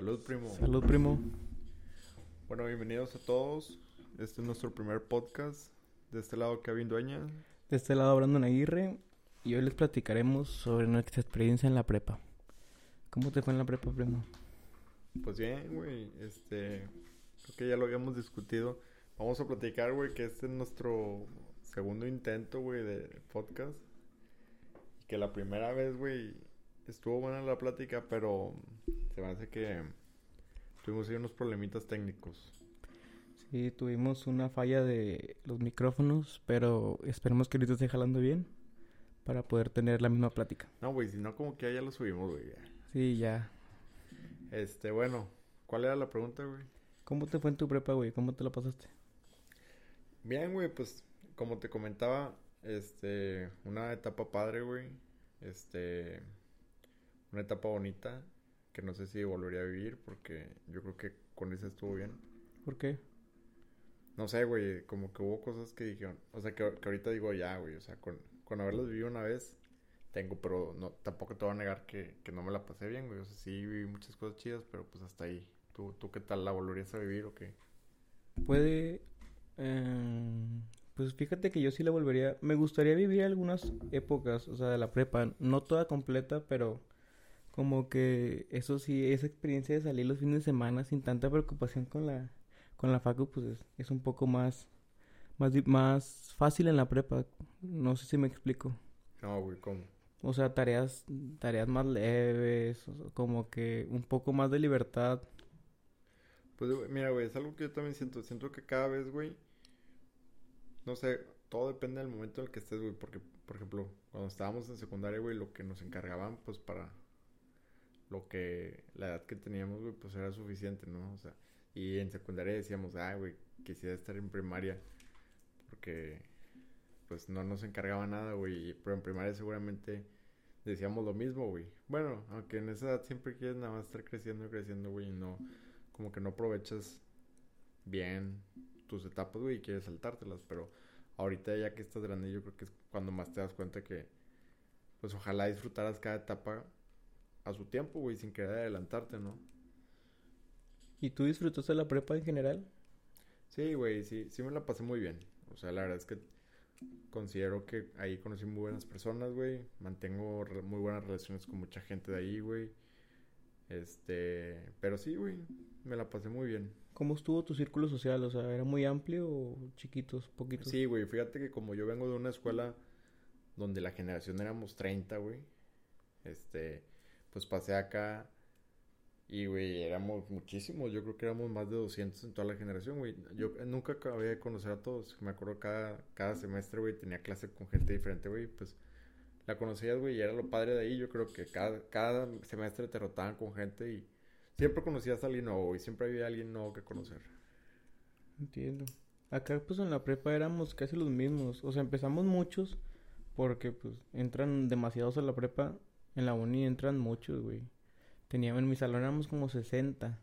Salud, primo. Salud, primo. Bueno, bienvenidos a todos. Este es nuestro primer podcast. De este lado, Kevin Dueña. De este lado, Brandon Aguirre. Y hoy les platicaremos sobre nuestra experiencia en la prepa. ¿Cómo te fue en la prepa, primo? Pues bien, güey. Este. Creo que ya lo habíamos discutido. Vamos a platicar, güey, que este es nuestro segundo intento, güey, de podcast. Y que la primera vez, güey, estuvo buena la plática, pero se me hace que tuvimos ahí unos problemitas técnicos. Sí, tuvimos una falla de los micrófonos, pero esperemos que ahorita esté jalando bien para poder tener la misma plática. No, güey, si no, como que ya lo subimos, güey. Sí, ya. Este, bueno, ¿cuál era la pregunta, güey? ¿Cómo te fue en tu prepa, güey? ¿Cómo te la pasaste? Bien, güey, pues como te comentaba, este, una etapa padre, güey. Este, una etapa bonita que no sé si volvería a vivir porque yo creo que con esa estuvo bien. ¿Por qué? No sé, güey, como que hubo cosas que dijeron, o sea, que, ahorita digo ya, güey, o sea, con, con haberlas vivido una vez, tengo, pero no, tampoco te voy a negar que, que no me la pasé bien, güey, o sea, sí viví muchas cosas chidas, pero pues hasta ahí. ¿Tú, tú qué tal la volverías a vivir o qué? Puede, eh, pues fíjate que yo sí la volvería, me gustaría vivir algunas épocas, o sea, de la prepa, no toda completa, pero como que eso sí, esa experiencia de salir los fines de semana sin tanta preocupación con la, con la facu, pues es, es un poco más, más, más fácil en la prepa. No sé si me explico. No, güey, ¿cómo? O sea, tareas, tareas más leves, como que un poco más de libertad. Pues, mira, güey, es algo que yo también siento. Siento que cada vez, güey, no sé, todo depende del momento en el que estés, güey. Porque, por ejemplo, cuando estábamos en secundaria, güey, lo que nos encargaban, pues, para lo que, la edad que teníamos, güey, pues era suficiente, ¿no? O sea, y en secundaria decíamos, ah, güey, quisiera estar en primaria, porque, pues, no nos encargaba nada, güey, pero en primaria seguramente decíamos lo mismo, güey. Bueno, aunque en esa edad siempre quieres nada más estar creciendo y creciendo, güey, y no, como que no aprovechas bien tus etapas, güey, y quieres saltártelas, pero ahorita ya que estás grande, yo creo que es cuando más te das cuenta que, pues, ojalá disfrutaras cada etapa a su tiempo, güey, sin querer adelantarte, ¿no? ¿Y tú disfrutaste la prepa en general? Sí, güey, sí, sí me la pasé muy bien. O sea, la verdad es que considero que ahí conocí muy buenas personas, güey. Mantengo muy buenas relaciones con mucha gente de ahí, güey. Este, pero sí, güey, me la pasé muy bien. ¿Cómo estuvo tu círculo social? O sea, ¿era muy amplio o chiquitos, poquitos? Sí, güey, fíjate que como yo vengo de una escuela donde la generación éramos 30, güey. Este, pues pasé acá y, güey, éramos muchísimos. Yo creo que éramos más de 200 en toda la generación, güey. Yo nunca acabé de conocer a todos. Me acuerdo cada, cada semestre, güey, tenía clase con gente diferente, güey. Pues la conocías, güey, y era lo padre de ahí. Yo creo que cada, cada semestre te rotaban con gente y siempre conocías a alguien nuevo, y siempre había alguien nuevo que conocer. Entiendo. Acá, pues en la prepa éramos casi los mismos. O sea, empezamos muchos porque, pues, entran demasiados a la prepa en la uni entran muchos, güey. Teníamos, en mi salón éramos como 60.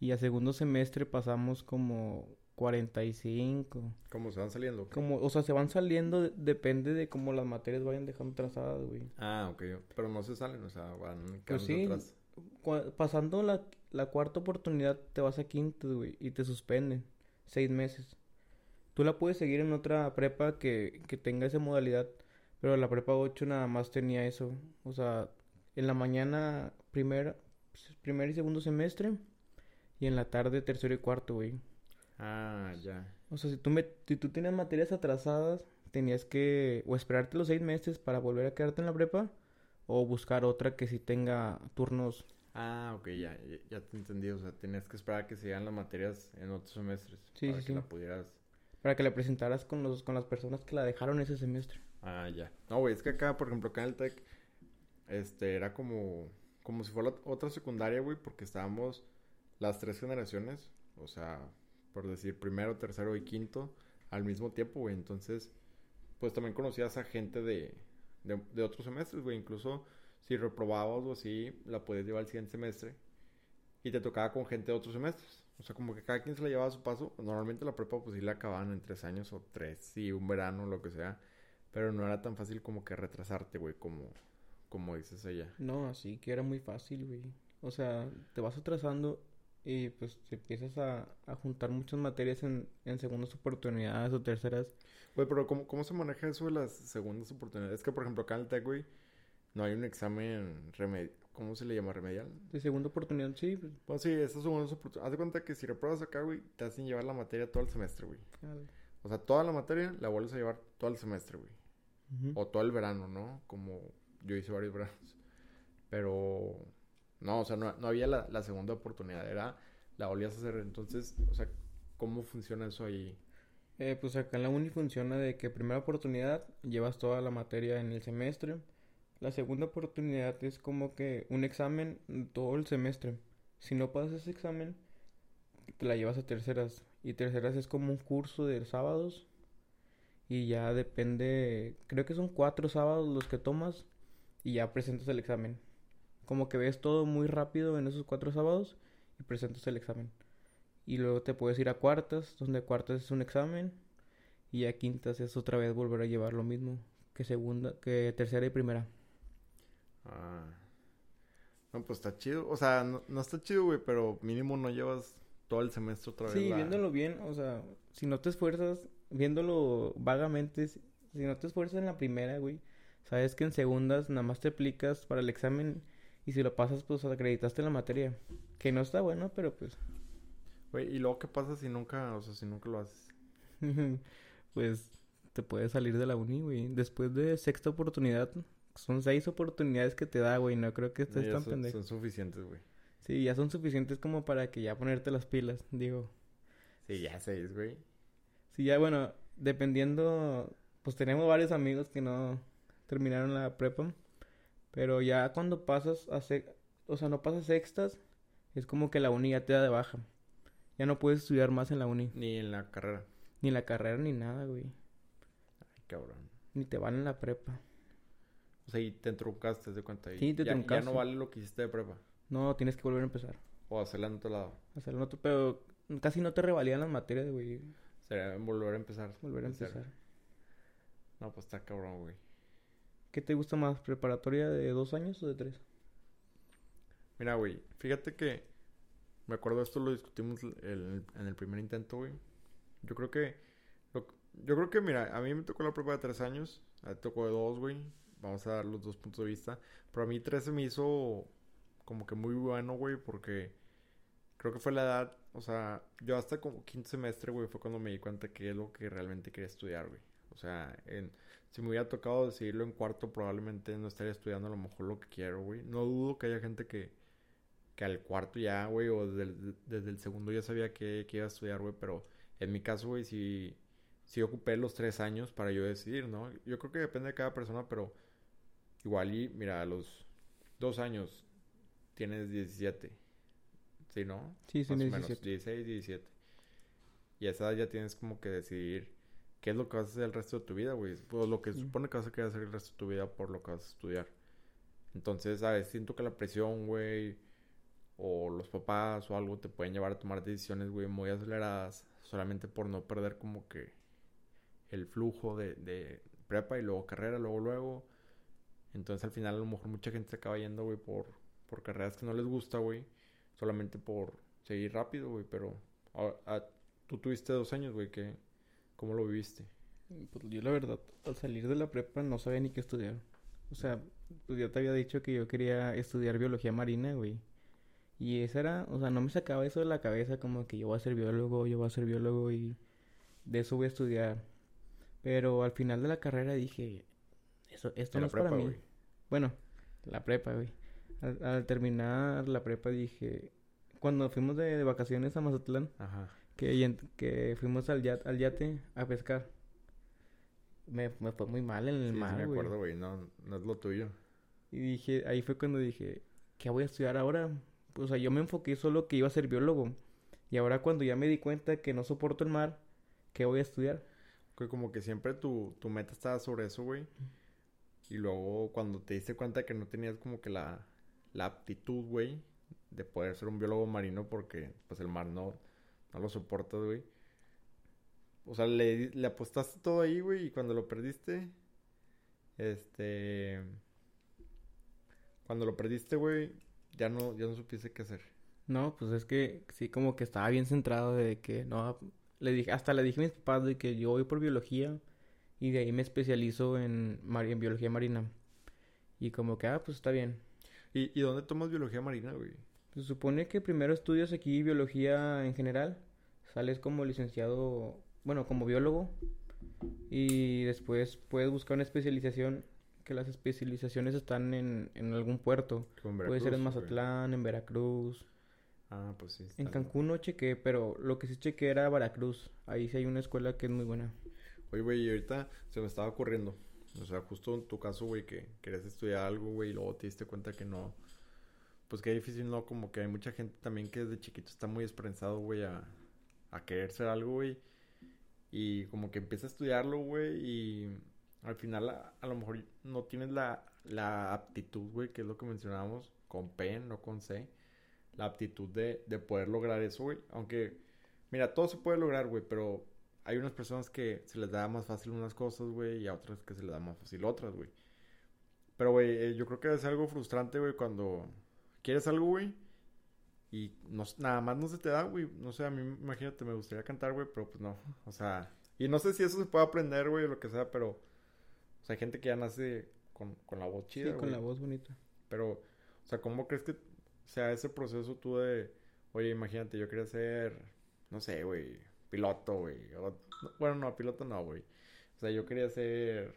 Y a segundo semestre pasamos como 45. ¿Cómo se van saliendo? Como, o sea, se van saliendo, depende de cómo las materias vayan dejando trazadas, güey. Ah, ok. Pero no se salen, o sea, van pues sí, Pasando la, la cuarta oportunidad, te vas a quinto, güey, y te suspenden. Seis meses. Tú la puedes seguir en otra prepa que, que tenga esa modalidad pero la prepa 8 nada más tenía eso. O sea, en la mañana primer, primer y segundo semestre. Y en la tarde tercero y cuarto, güey. Ah, ya. O sea, si tú, me, si tú tienes materias atrasadas, tenías que o esperarte los seis meses para volver a quedarte en la prepa. O buscar otra que sí tenga turnos. Ah, ok, ya, ya, te entendí. O sea, tenías que esperar a que se llegan las materias en otros semestres. Sí, para sí, que sí. la pudieras... Para que la presentaras con, los, con las personas que la dejaron ese semestre. Ah, ya. No, güey, es que acá, por ejemplo, acá en el TEC, este, era como, como si fuera otra secundaria, güey, porque estábamos las tres generaciones, o sea, por decir primero, tercero y quinto, al mismo tiempo, güey. Entonces, pues también conocías a gente de, de, de otros semestres, güey. Incluso si reprobabas o así, la podías llevar al siguiente semestre. Y te tocaba con gente de otros semestres. O sea, como que cada quien se la llevaba a su paso. Normalmente la prepa, pues sí la acababan en tres años o tres, sí, un verano, lo que sea. Pero no era tan fácil como que retrasarte, güey, como, como dices ella. No, así que era muy fácil, güey. O sea, te vas atrasando y pues te empiezas a, a juntar muchas materias en, en segundas oportunidades o terceras. Güey, pero ¿cómo, ¿cómo se maneja eso de las segundas oportunidades? Es que, por ejemplo, acá en el TEC, güey, no hay un examen remedial. ¿Cómo se le llama? ¿Remedial? De segunda oportunidad, sí. Pues, Pues sí, esas segundas oportunidades. Haz de cuenta que si repruebas acá, güey, te hacen llevar la materia todo el semestre, güey. O sea, toda la materia la vuelves a llevar todo el semestre, güey. Ujú. O todo el verano, ¿no? Como yo hice varios veranos. Pero no, o sea, no, no había la, la segunda oportunidad. Era, la volvías a hacer. Entonces, o sea, ¿cómo funciona eso ahí? Eh, pues acá en la uni funciona de que primera oportunidad llevas toda la materia en el semestre. La segunda oportunidad es como que un examen todo el semestre. Si no pasas ese examen, te la llevas a terceras. Y terceras es como un curso de sábados. Y ya depende, creo que son cuatro sábados los que tomas y ya presentas el examen. Como que ves todo muy rápido en esos cuatro sábados y presentas el examen. Y luego te puedes ir a cuartas, donde cuartas es un examen. Y a quintas es otra vez volver a llevar lo mismo que segunda, que tercera y primera. Ah. No, pues está chido. O sea, no, no está chido, güey, pero mínimo no llevas todo el semestre otra vez. Sí, la- viéndolo bien, o sea, si no te esfuerzas, viéndolo vagamente, si, no te esfuerzas en la primera, güey, sabes que en segundas nada más te aplicas para el examen y si lo pasas, pues acreditaste la materia. Que no está bueno, pero pues, Güey, ¿y luego qué pasa si nunca, o sea, si nunca lo haces? pues te puedes salir de la uni, güey. Después de sexta oportunidad, son seis oportunidades que te da, güey, no creo que estés Ya tan son, pendejo. son suficientes, güey. Sí, ya son suficientes como para que ya ponerte las pilas, digo. Sí, ya seis, güey. Sí, ya bueno, dependiendo, pues tenemos varios amigos que no terminaron la prepa, pero ya cuando pasas a sec- o sea, no pasas sextas, es como que la uni ya te da de baja. Ya no puedes estudiar más en la uni, Ni en la carrera. ni la carrera ni nada, güey. Ay, cabrón. Ni te van en la prepa. O sea, y te truncaste, de cuenta. y Sí, te ya, Ya truncaste. no vale lo que hiciste de prepa. No, tienes que volver a empezar. O hacerla en otro lado. Hacerlo otro, pero casi no te revalidan las materias, güey. Sería volver a empezar. Volver a empezar. No, pues está cabrón, güey. ¿Qué te gusta más, preparatoria de dos años o de tres? Mira, güey, fíjate que me acuerdo esto lo discutimos el- en el primer intento, güey. Yo creo que lo- yo creo que mira, a mí me tocó la prueba de tres años, a ti tocó de dos, güey. Vamos a dar los dos puntos de vista, pero a mí tres se me hizo como que muy bueno, güey, porque creo que fue la edad, o sea, yo hasta como quinto semestre, güey, fue cuando me di cuenta que es lo que realmente quería estudiar, güey. O sea, en, si me hubiera tocado decidirlo en cuarto, probablemente no estaría estudiando a lo mejor lo que quiero, güey. No dudo que haya gente que, que al cuarto ya, güey, o desde el, segundo ya sabía que, que iba a estudiar, güey, pero en mi caso, güey, sí, sí ocupé los tres años para yo decidir, ¿no? Yo creo que depende de cada persona, pero igual y, mira, a los dos años tienes 17, ¿sí, no? Sí, sí, Más o 17. menos, 16, 17. Y a esa edad ya tienes como que decidir qué es lo que vas a hacer el resto de tu vida, güey. Pues lo que se supone que vas a querer hacer el resto de tu vida por lo que vas a estudiar. Entonces, ¿sabes? Siento que la presión, güey, o los papás o algo te pueden llevar a tomar decisiones, güey, muy aceleradas solamente por no perder como que el flujo de, de prepa y luego carrera, luego, luego. Entonces, al final, a lo mejor mucha gente se acaba yendo, güey, por, por carreras que no les gusta, güey, solamente por seguir rápido, güey, pero a- a- tú tuviste dos años, güey, que ¿cómo lo viviste? Pues yo la verdad, al salir de la prepa no sabía ni qué estudiar. O sea, pues ya te había dicho que yo quería estudiar biología marina, güey. Y esa era, o sea, no me sacaba eso de la cabeza como que yo voy a ser biólogo, yo voy a ser biólogo y de eso voy a estudiar. Pero al final de la carrera dije, eso, esto no es para mí. güey. Bueno, la prepa, güey. Al, al terminar la prepa dije, cuando fuimos de, de vacaciones a Mazatlán, Ajá. que, que fuimos al yate, al yate a pescar. Me, me fue muy mal en el Sí, sí mar, me güey. acuerdo, güey, no, no es lo tuyo. Y dije, ahí fue cuando dije, ¿qué voy a estudiar ahora? Pues, o sea, yo me enfoqué solo que iba a ser biólogo. Y ahora cuando ya me di cuenta que no soporto el mar, ¿qué voy a estudiar? Que como que siempre tu, tu meta estaba sobre eso, güey. Y luego cuando te diste cuenta que no tenías como que la, la aptitud, güey, de poder ser un biólogo marino porque pues el mar no, no lo soportas, güey. O sea, le, apostaste todo ahí, güey, y cuando lo perdiste, este... Cuando lo perdiste, güey, ya no, ya no supiste qué hacer. No, pues es que sí, como que estaba bien centrado de que no, le dije, hasta le dije a mis papás de que yo voy por biología y de ahí me especializo en, en biología marina. Y como que, ah, pues está bien. ¿Y, ¿Y dónde tomas biología marina, güey? Se supone que primero estudias aquí biología en general, sales como licenciado, bueno, como biólogo, y después puedes buscar una especialización, que las especializaciones están en, en algún puerto. Puede ser en Mazatlán, en Veracruz. Ah, pues sí. En Cancún no chequé, pero lo que sí chequé era Veracruz. Ahí sí hay una escuela que es muy buena. Oye, güey, y ahorita se me estaba ocurriendo. O sea, justo en tu caso, güey, que querías estudiar algo, güey, y luego te diste cuenta que no. Pues que difícil, ¿no? Como que hay mucha gente también que desde chiquito está muy esperanzado, güey, a, a querer ser algo, güey. Y como que empieza a estudiarlo, güey, y al final a, a, lo mejor no tienes la, la aptitud, güey, que es lo que mencionábamos, con P, no con C la aptitud de, de poder lograr eso, güey. Aunque, mira, todo se puede lograr, güey, pero hay unas personas que se les da más fácil unas cosas, güey, y a otras que se les da más fácil otras, güey. Pero, güey, eh, yo creo que es algo frustrante, güey, cuando quieres algo, güey, y no, nada más no se te da, güey. No sé, a mí, imagínate, me gustaría cantar, güey, pero pues no. O sea, y no sé si eso se puede aprender, güey, o lo que sea, pero, o sea, hay gente que ya nace con, con la voz chida, Sí, con la voz bonita. Pero, o sea, ¿cómo crees que sea, ese proceso tú de, oye, imagínate, yo quería ser, no sé, güey, piloto, güey. Bueno, no, piloto no, güey. O sea, yo quería ser...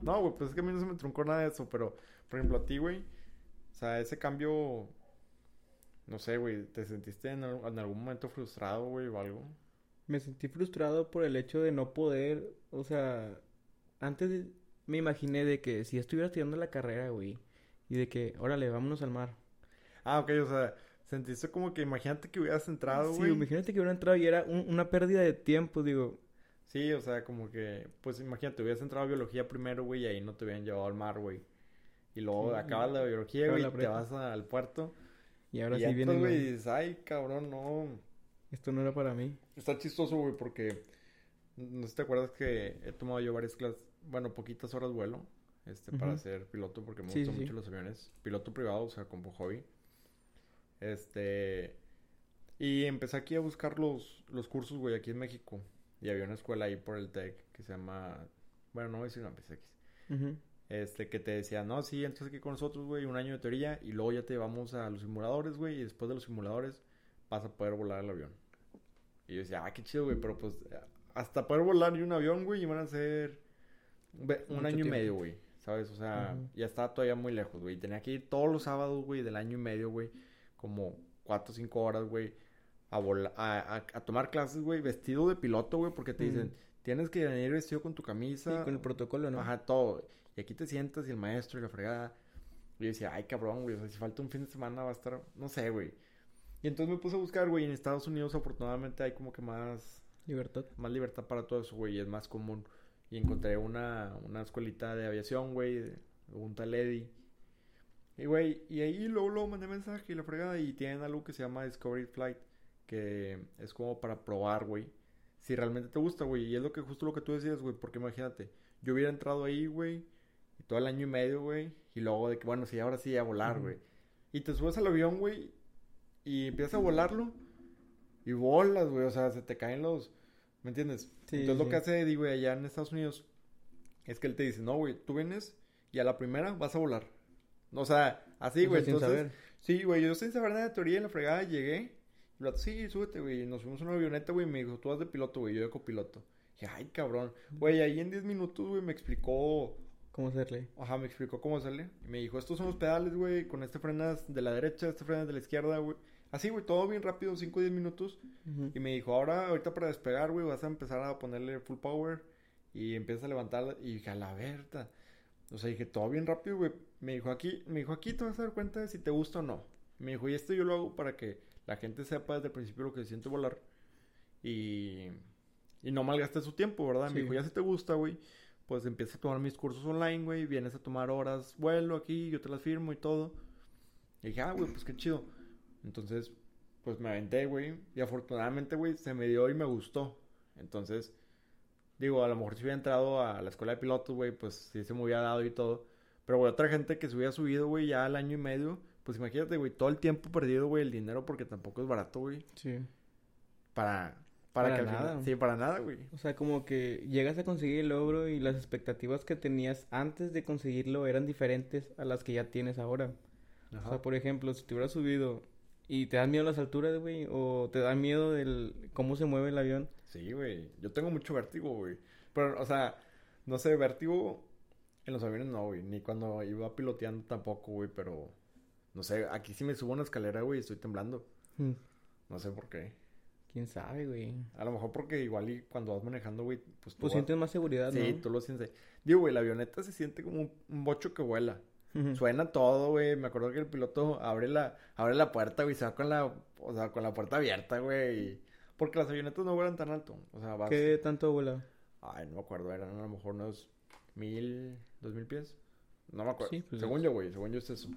No, güey, pues es que a mí no se me truncó nada de eso, pero, por ejemplo, a ti, güey, o sea, ese cambio, no sé, güey, ¿te sentiste en, en algún momento frustrado, güey, o algo? Me sentí frustrado por el hecho de no poder, o sea, antes me imaginé de que si estuviera estudiando la carrera, güey, y de que, órale, vámonos al mar. Ah, ok, o sea, sentiste como que imagínate que hubieras entrado, güey. Sí, imagínate que hubiera entrado y era una pérdida de tiempo, digo. Sí, o sea, como que, pues imagínate, hubieras entrado a biología primero, güey, y ahí no te hubieran llevado al mar, güey. Y luego acabas la biología, güey, y te vas al puerto. Y ahora sí viene. güey, y dices, ay, cabrón, no. Esto no era para mí. Está chistoso, güey, porque. No sé si te acuerdas que he tomado yo varias clases, bueno, poquitas horas vuelo, este, para ser piloto, porque me gustan mucho los aviones. Piloto privado, o sea, como hobby. Este. Y empecé aquí a buscar los, los cursos, güey, aquí en México. Y había una escuela ahí por el TEC que se llama. Bueno, no voy a decir una PSX. Este, que te decía, no, sí, entras aquí con nosotros, güey, un año de teoría. Y luego ya te llevamos a los simuladores, güey. Y después de los simuladores vas a poder volar el avión. Y yo decía, ah, qué chido, güey. Pero pues, hasta poder volar y un avión, güey, iban a ser un año y medio, güey. ¿Sabes? O sea, ya estaba todavía muy lejos, güey. Tenía que ir todos los sábados, güey, del año y medio, güey como cuatro o cinco horas, güey, a, a, a, tomar clases, güey, vestido de piloto, güey, porque te dicen, tienes que venir vestido con tu camisa. Sí, con el protocolo, ¿no? Ajá, todo. Y aquí te sientas y el maestro y la fregada. Y yo decía, ay, cabrón, güey, o sea, si falta un fin de semana va a estar, no sé, güey. Y entonces me puse a buscar, güey, en Estados Unidos afortunadamente hay como que más... Libertad. Más libertad para todo eso, güey, y es más común. Y encontré una, una escuelita de aviación, güey, un tal Eddie. Y güey, y ahí luego, luego mandé mensaje y la fregada y tienen algo que se llama Discovery Flight, que es como para probar, güey, si realmente te gusta, güey. Y es lo que justo lo que tú decías, güey, porque imagínate, yo hubiera entrado ahí, güey, y todo el año y medio, güey, y luego de que, bueno, sí, ahora sí a volar, güey. Y te subes al avión, güey, y empiezas a volarlo, y volas, güey, o sea, se te caen los, ¿me entiendes? Sí, Entonces lo que hace Eddie, güey, allá en Estados Unidos, es que él te dice, no, güey, tú vienes y a la primera vas a volar. O sea, así, güey. entonces, sí, güey, yo sin saber nada de teoría en la fregada llegué. Y el sí, súbete, güey. Nos fuimos en una avioneta, güey. Me dijo, tú vas de piloto, güey. Yo de copiloto. Y ay, cabrón. Güey, ahí en 10 minutos, güey, me explicó. ¿Cómo hacerle? Ajá, me explicó cómo hacerle. Y me dijo, estos son los pedales, güey. Con este frenas de la derecha, este frenas de la izquierda, güey. Así, güey, todo bien rápido, 5 o 10 minutos. Y me dijo, ahora, ahorita para despegar, güey, vas a empezar a ponerle full power. Y empiezas a levantarla. Y dije, a la verga. O sea, dije, todo bien rápido, güey. Me dijo, aquí, me dijo, aquí te vas a dar cuenta de si te gusta o no. Me dijo, y esto yo lo hago para que la gente sepa desde el principio lo que se siente volar. Y, y no malgaste su tiempo, ¿verdad? Me dijo, ya si te gusta, güey, pues empieza a tomar mis cursos online, güey. Vienes a tomar horas vuelo aquí, yo te las firmo y todo. Y dije, ah, güey, pues qué chido. Entonces, pues me aventé, güey. Y afortunadamente, güey, se me dio y me gustó. Entonces, digo, a lo mejor si hubiera entrado a la escuela de pilotos, güey, pues sí se me hubiera dado y todo. Pero, güey, otra gente que se hubiera subido, güey, ya al año y medio, pues imagínate, güey, todo el tiempo perdido, güey, el dinero porque tampoco es barato, güey. Sí. Para, para, Para que final- nada. sí, para nada, güey. O sea, como que llegas a conseguir el logro y las expectativas que tenías antes de conseguirlo eran diferentes a las que ya tienes ahora. O sea, por ejemplo, si te hubieras subido y te dan miedo las alturas, güey, o te da miedo del cómo se mueve el avión. Sí, güey. Yo tengo mucho vértigo, güey. Pero, o sea, no sé, vértigo en los aviones no, güey. Ni cuando iba piloteando tampoco, güey. Pero, no sé, aquí sí me subo a una escalera, güey, y estoy temblando. Hmm, No sé por qué. ¿Quién sabe, güey? A lo mejor porque igual y cuando vas manejando, güey, pues tú Pues vas- sientes más seguridad, Sí, ¿no? tú lo sientes. Digo, güey, la avioneta se siente como un, un bocho que vuela. Suena todo, güey. Me acuerdo que el piloto abre la, abre la puerta, güey, se va con la, o sea, con la puerta abierta, güey. y- Porque las avionetas no vuelan tan alto. O sea, vas. ¿Qué tanto vuela? Ay, no me acuerdo, eran a lo mejor unos mil, dos mil pies. No me acuerdo. Sí, pues, según yo, güey, según yo es eso.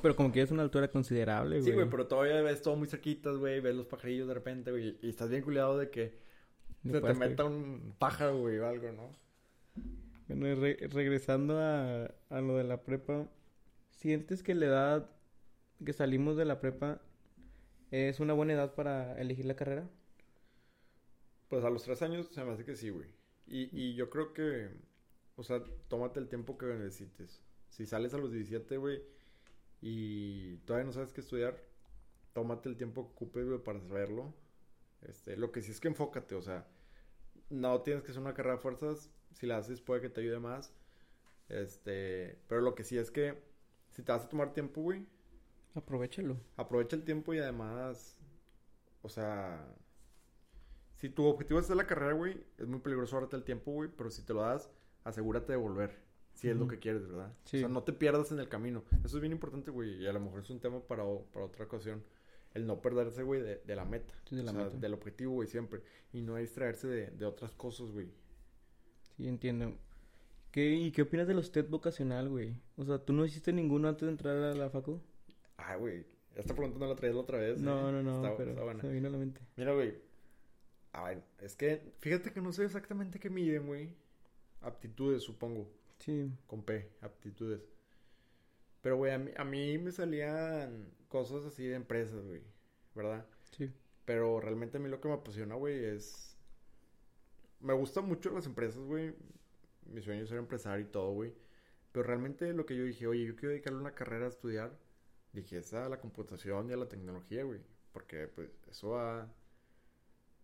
Pero como que es una altura considerable, güey. Sí, güey, pero todavía ves todo muy cerquitas, güey. Ves los pajarillos de repente, güey. Y estás bien cuidado de que se te meta un pájaro, güey, o algo, ¿no? Bueno, y re- regresando a, a lo de la prepa, ¿sientes que la edad que salimos de la prepa es una buena edad para elegir la carrera? Pues a los tres años se me hace que sí, güey. Y, y yo creo que, o sea, tómate el tiempo que necesites. Si sales a los 17, güey, y todavía no sabes qué estudiar, tómate el tiempo que ocupes, güey, para saberlo. Este, lo que sí es que enfócate, o sea, no tienes que hacer una carrera de fuerzas. Si la haces, puede que te ayude más. Este, pero lo que sí es que, si te vas a tomar tiempo, güey, Aprovechalo. aprovecha el tiempo y además, o sea, si tu objetivo es hacer la carrera, güey, es muy peligroso ahorrarte el tiempo, güey, pero si te lo das, asegúrate de volver, si es lo que quieres, ¿verdad? Sí. O sea, no te pierdas en el camino. Eso es bien importante, güey, y a lo mejor es un tema para, para otra ocasión. El no perderse, güey, de, de la meta. Sí, de la o sea, meta. del objetivo, güey, siempre. Y no distraerse de, de otras cosas, güey. Sí, entiendo. ¿Qué, ¿Y qué opinas de los TED vocacional, güey? O sea, ¿tú no hiciste ninguno antes de entrar a la facu? Ah, güey, esta pregunta no la traías la otra vez. No, ¿eh? no, no, Está- pero está buena. se me vino a la mente. Mira, güey. A ver, es que fíjate que no sé exactamente qué miden, güey. Aptitudes, supongo. Sí, Con P, aptitudes. Pero, güey, a mí, a mí me salían cosas así de empresas, güey. ¿Verdad? sí. Pero realmente a mí lo que me apasiona, güey, es... Me gustan mucho las empresas, güey. Mi sueño es ser empresario y todo, güey. Pero realmente lo que yo dije, oye, yo quiero dedicarle una carrera a estudiar. Dije, es a la computación y a la tecnología, güey. Porque, pues, eso va...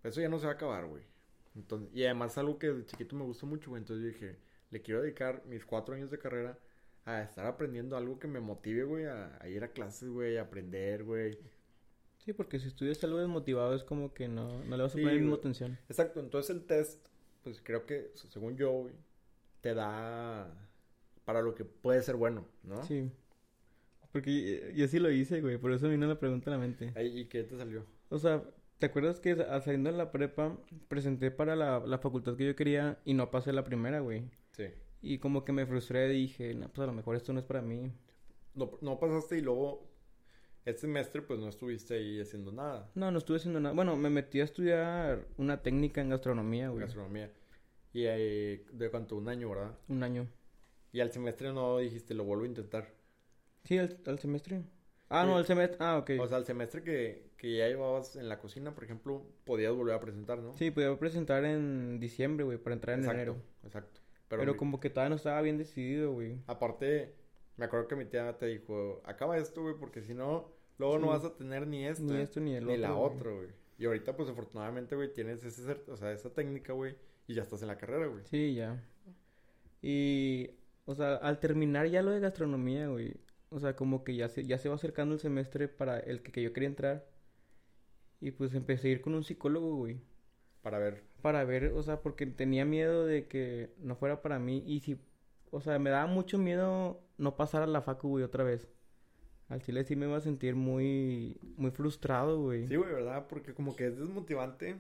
Eso ya no se va a acabar, güey. Entonces, y además es algo que de chiquito me gusta mucho, güey. Entonces yo dije, le quiero dedicar mis cuatro años de carrera a estar aprendiendo algo que me motive, güey, a, a ir a clases, güey, a aprender, güey. Sí, porque si estudias algo desmotivado es como que no, no le vas a Sí, poner la misma atención. Exacto, entonces el test, pues creo que, según yo, güey, te da para lo que puede ser bueno, ¿no? Sí. Porque yo sí lo hice, güey, por eso vino la pregunta a la mente. ¿Y qué te salió? O sea, ¿te acuerdas que saliendo de la prepa presenté para la, la facultad que yo quería y no pasé la primera, güey? Sí. Y como que me frustré y dije, no, pues a lo mejor esto no es para mí. No, no pasaste y luego, este semestre, pues no estuviste ahí haciendo nada. No, no estuve haciendo nada. Bueno, me metí a estudiar una técnica en gastronomía, güey. Gastronomía. Y ahí, de cuánto, un año, ¿verdad? Un año. Y al semestre no dijiste, lo vuelvo a intentar. Sí, al, al semestre. Ah, Sí. no, al semestre. Ah, ok. O sea, al semestre que, que ya llevabas en la cocina, por ejemplo, podías volver a presentar, ¿no? Sí, podía presentar en diciembre, güey, para entrar en exacto, enero. exacto. Pero, mi- como que todavía no estaba bien decidido, güey. Aparte, me acuerdo que mi tía te dijo, acaba esto, güey, porque si no, luego no vas a tener ni esto, Ni esto ni el ni otro. la güey. otra, güey. Y ahorita, pues, afortunadamente, güey, tienes ese, o sea, esa técnica, güey, y ya estás en la carrera, güey. Sí, ya. Y, o sea, al terminar ya lo de gastronomía, güey. O sea, como que ya se, ya se va acercando el semestre para el que, que yo quería entrar. Y pues empecé a ir con un psicólogo, güey. Para ver, Para ver, o sea, porque tenía miedo de que no fuera para mí. Y si, o sea, me daba mucho miedo no pasar a la facu, güey, otra vez. Al chile sí me iba a sentir muy, muy frustrado, güey. sí, güey, ¿verdad? Porque como que es desmotivante.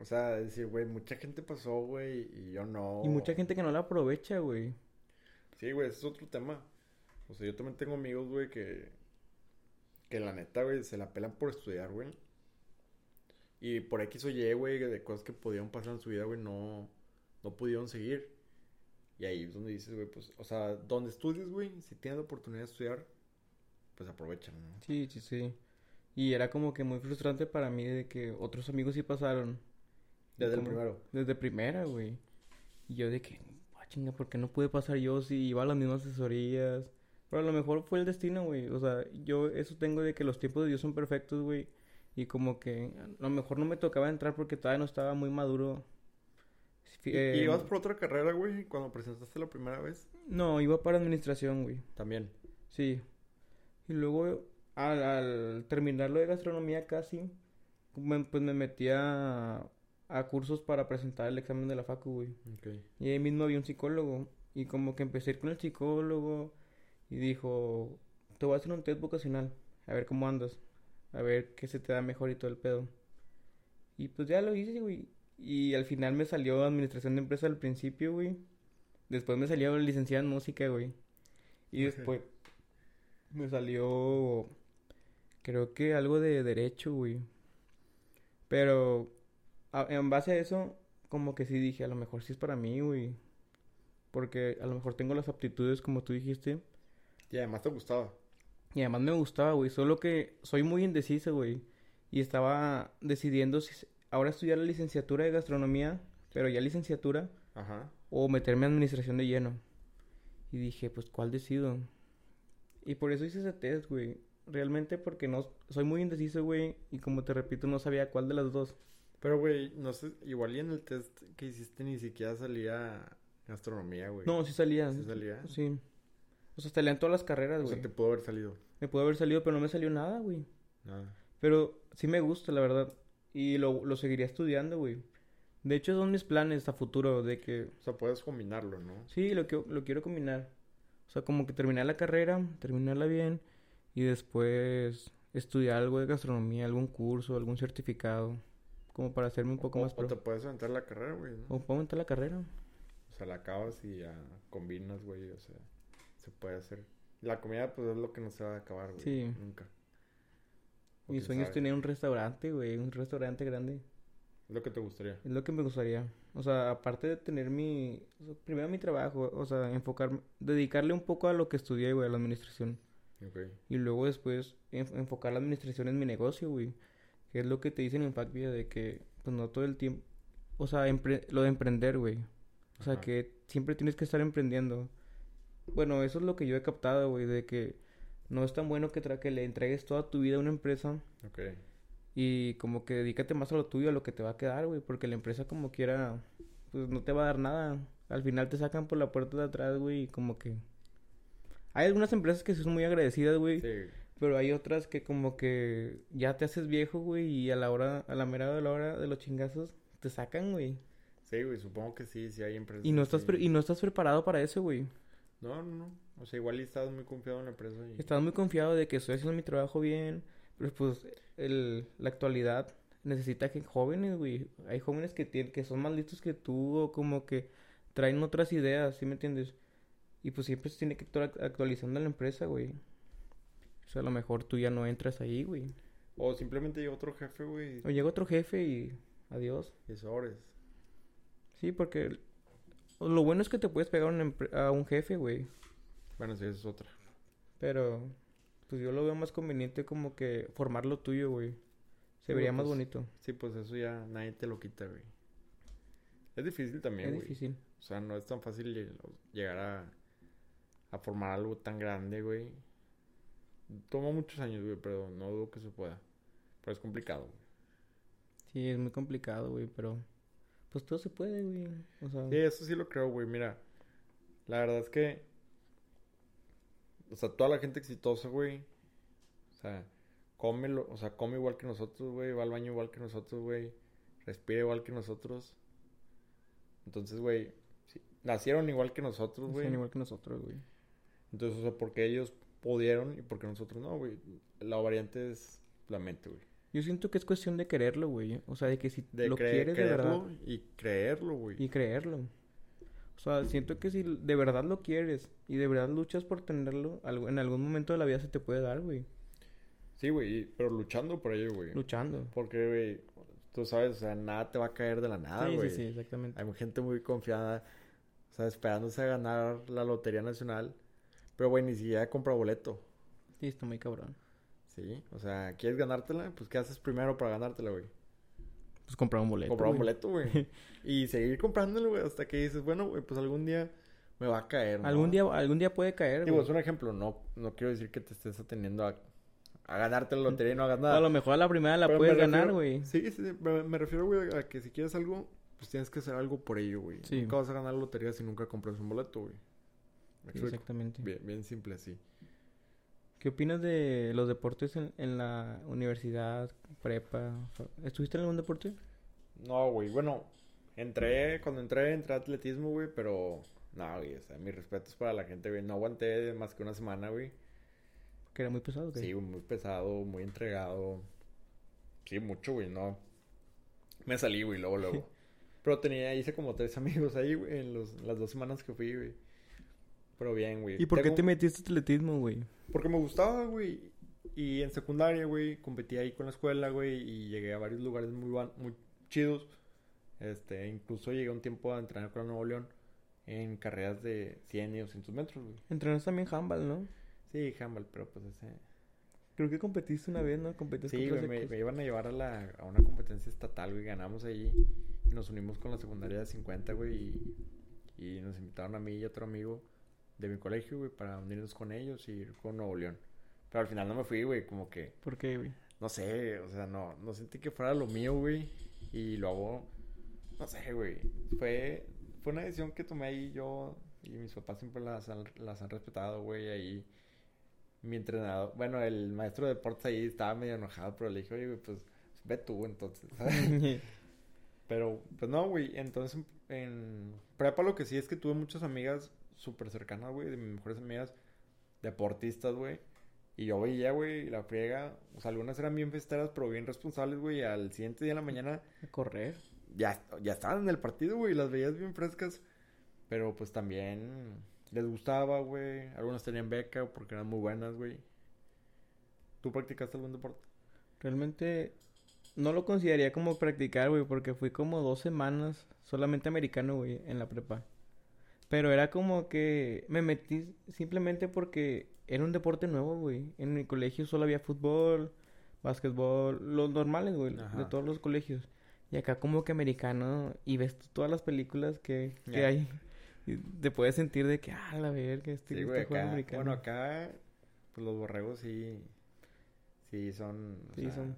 O sea, decir, güey, mucha gente pasó, güey, y yo no. Y mucha gente que no la aprovecha, güey. Sí, güey, ese es otro tema. O sea, yo también tengo amigos, güey, que... Que la neta, güey, se la pelan por estudiar, güey. Y por X o Y, güey, de cosas que podían pasar en su vida, güey, no... No pudieron seguir. Y ahí es donde dices, güey, pues... O sea, donde estudies, güey, si tienes la oportunidad de estudiar... pues aprovechan, ¿no? Sí, sí, sí. Y era como que muy frustrante para mí de que otros amigos sí pasaron. Desde el primero. Desde primera, güey. Y yo de que, ah, chinga, ¿por qué no pude pasar yo si iba a las mismas asesorías? Pero a lo mejor fue el destino, güey. O sea, yo eso tengo de que los tiempos de Dios son perfectos, güey. Y como que a lo mejor no me tocaba entrar porque todavía no estaba muy maduro. ¿Y, Eh, y ibas por otra carrera, güey, cuando presentaste la primera vez? No, iba para administración, güey. También. Sí. Y luego, al, al terminar lo de gastronomía casi, me- pues me metí a, a cursos para presentar el examen de la facu, güey. Y ahí mismo había un psicólogo. Y como que empecé a ir con el psicólogo y dijo, te voy a hacer un test vocacional, a ver cómo andas, a ver qué se te da mejor y todo el pedo. Y pues ya lo hice, güey. Y al final me salió administración de empresa al principio, güey. Después me salió licenciada en música, güey. Y después me salió, creo que algo de derecho, güey. Pero a- en base a eso, como que sí dije, a lo mejor sí es para mí, güey. Porque a lo mejor tengo las aptitudes, como tú dijiste. Y además te gustaba. Y además me gustaba, güey. Solo que soy muy indeciso, güey. Y estaba decidiendo si ahora estudiar la licenciatura de gastronomía, pero ya licenciatura, Ajá. o meterme en administración de lleno. Y dije, pues, ¿cuál decido? Y por eso hice ese test, güey. Realmente porque no... Soy muy indeciso, güey. Y como te repito, no sabía cuál de las dos. Pero, güey, no sé, igual y en el test que hiciste ni siquiera salía gastronomía, güey. No, sí salía. ¿Sí salía? Sí. O sea, salían todas las carreras, O sea, güey. te pudo haber salido. Me pudo haber salido, pero no me salió nada, güey. Nada. Pero sí me gusta, la verdad. Y lo, lo seguiría estudiando, güey. De hecho, son mis planes a futuro de que... O sea, puedes combinarlo, ¿no? Sí, lo, que, lo quiero combinar. O sea, como que terminar la carrera, terminarla bien y después estudiar algo de gastronomía, algún curso, algún certificado, como para hacerme un poco o, más o pro. te puedes aventar la carrera, güey, ¿no? O puedo aumentar la carrera. O sea, la acabas y ya combinas, güey, o sea, se puede hacer. La comida, pues, es lo que no se va a acabar, güey. Sí. Nunca. Mi sueño es tener un restaurante, güey, un restaurante grande. Es lo que te gustaría. Es lo que me gustaría. O sea, aparte de tener mi... o sea, primero mi trabajo, o sea, enfocarme, dedicarle un poco a lo que estudié, güey, a la administración. Ok. Y luego después enf- enfocar la administración en mi negocio, güey. Que es lo que te dicen en Impact Vida de que, pues no todo el tiempo. O sea, lo de emprender, güey. O sea, Ajá. que siempre tienes que estar emprendiendo. Bueno, eso es lo que yo he captado, güey, de que no es tan bueno que, tra- que le entregues toda tu vida a una empresa Ok. y como que dedícate más a lo tuyo, a lo que te va a quedar, güey, porque la empresa como quiera, pues no te va a dar nada. Al final te sacan por la puerta de atrás, güey, y como que... Hay algunas empresas que son muy agradecidas, güey. Sí. Pero hay otras que como que ya te haces viejo, güey, y a la hora, a la mera de la hora de los chingazos, te sacan, güey. Sí, güey, supongo que sí, sí hay empresas. Y no estás y no estás preparado para eso, güey. No, no, no. O sea, igual estás muy confiado en la empresa y... Estás muy confiado de que estoy haciendo mi trabajo bien, pero pues el, la actualidad necesita que jóvenes, güey. Hay jóvenes que tienen, que son más listos que tú o como que traen otras ideas, ¿sí me entiendes? Y pues siempre se tiene que estar act- actualizando la empresa, güey. O sea, a lo mejor tú ya no entras ahí, güey. O simplemente llega otro jefe, güey, O llega otro jefe y adiós. y sobres. Sí, porque lo bueno es que te puedes pegar empre- a un jefe, güey. Bueno, sí, esa es otra. Pero, pues yo lo veo más conveniente como que formar lo tuyo, güey. Se Sí, vería más pues, bonito. Sí, pues eso ya nadie te lo quita, güey. Es difícil también, Es güey. difícil. O sea, no es tan fácil lle- llegar a, a formar algo tan grande, güey. Toma muchos años, güey, pero no dudo que se pueda. Pero es complicado, güey. Sí, es muy complicado, güey, pero pues todo se puede, güey. O sea, Sí, eso sí lo creo, güey. Mira, la verdad es que... O sea, toda la gente exitosa, güey. O sea, come, lo- o sea, come igual que nosotros, güey. Va al baño igual que nosotros, güey. Respira igual que nosotros. Entonces, güey, sí, nacieron igual que nosotros, güey. son igual que nosotros, güey. Entonces, o sea, porque ellos pudieron y porque nosotros no, güey. La variante es la mente, güey. Yo siento que es cuestión de quererlo, güey. O sea, de que si De lo quieres de verdad y creerlo, güey. y creerlo. O sea, siento que si de verdad lo quieres y de verdad luchas por tenerlo, algo, en algún momento de la vida se te puede dar, güey. Sí, güey, pero luchando por ello, güey. Luchando. Porque, güey, tú sabes, o sea, nada te va a caer de la nada, sí, güey. sí, sí, exactamente. Hay gente muy confiada, o sea, esperándose a ganar la Lotería Nacional. Pero, güey, ni siquiera compra boleto. Sí, está muy cabrón. Sí, o sea, ¿quieres ganártela? Pues, ¿qué haces primero para ganártela, güey? Pues comprar un boleto. Comprar un boleto, güey. y seguir comprándolo, güey, hasta que dices, bueno, güey, pues algún día me va a caer, ¿no? Algún día, algún día puede caer, Digo, es un ejemplo, no, no quiero decir que te estés atendiendo a, a ganarte la lotería y no hagas nada. a lo mejor a la primera la Pero puedes ganar, güey. Sí, sí, me, me refiero, güey, a que si quieres algo, pues tienes que hacer algo por ello, güey. Sí. Nunca vas a ganar la lotería si nunca compras un boleto, güey. Exactamente. Bien, bien simple así. ¿Qué opinas de los deportes en, en la universidad, prepa? ¿Estuviste en algún deporte? No, güey, bueno, entré, cuando entré, entré a atletismo, güey, pero... No, güey, o sea, mis respetos para la gente, güey. No aguanté más que una semana, güey. Que era muy pesado, ¿qué? Sí, muy pesado, muy entregado. Sí, mucho, güey, no. Me salí, güey, luego, luego. Pero tenía, hice como tres amigos ahí, güey, en los, las dos semanas que fui, güey. Pero bien, güey. ¿Y por qué Tengo- te metiste a atletismo, güey? Porque me gustaba, güey. Y en secundaria, güey, competí ahí con la escuela, güey, y llegué a varios lugares muy, muy chidos. Este, incluso llegué un tiempo a entrenar con la Nuevo León en carreras de 100 y 200 metros, güey. Entrenaste también handball, ¿no? Sí, handball, pero pues ese... Creo que competiste una vez, ¿no? Competiste Sí, güey, me, me iban a llevar a, la, a una competencia estatal, güey, ganamos ahí y nos unimos con la secundaria de 50, güey, y, y nos invitaron a mí y otro amigo de mi colegio, güey, para unirnos con ellos y ir con Nuevo León. Pero al final no me fui, güey, como que, ¿Por qué, güey? no sé, o sea, no, no sentí que fuera lo mío, güey, y luego, no sé, güey, fue, fue una decisión que tomé ahí yo y mis papás siempre las han, las han respetado, güey, ahí mi entrenador, bueno, el maestro de deportes ahí estaba medio enojado, pero le dije, oye, güey, pues ve tú entonces, ¿sabes? Pero, pues no, güey, entonces en, en prepa lo que sí es que tuve muchas amigas súper cercanas, güey, de mis mejores amigas, deportistas, güey. Y yo veía, güey, la friega, o sea, algunas eran bien festeras, pero bien responsables, güey, y al siguiente día de la mañana A correr. ya, ya estaban en el partido, güey, las veías bien frescas. Pero pues también les gustaba, güey. Algunas tenían beca porque eran muy buenas, güey. ¿Tú practicaste algún deporte? Realmente no lo consideraría como practicar, güey, porque fui como dos semanas solamente americano, güey, en la prepa. Pero era como que me metí simplemente porque era un deporte nuevo, güey. En mi colegio solo había fútbol, básquetbol, los normales, güey, de todos los colegios. Y acá como que americano y ves todas las películas que, que hay. Y te puedes sentir de que, ah, la verga, este, Sí, este güey, juego acá. americano. Bueno, acá, pues los borregos sí. Sí, son. Sí, sea, son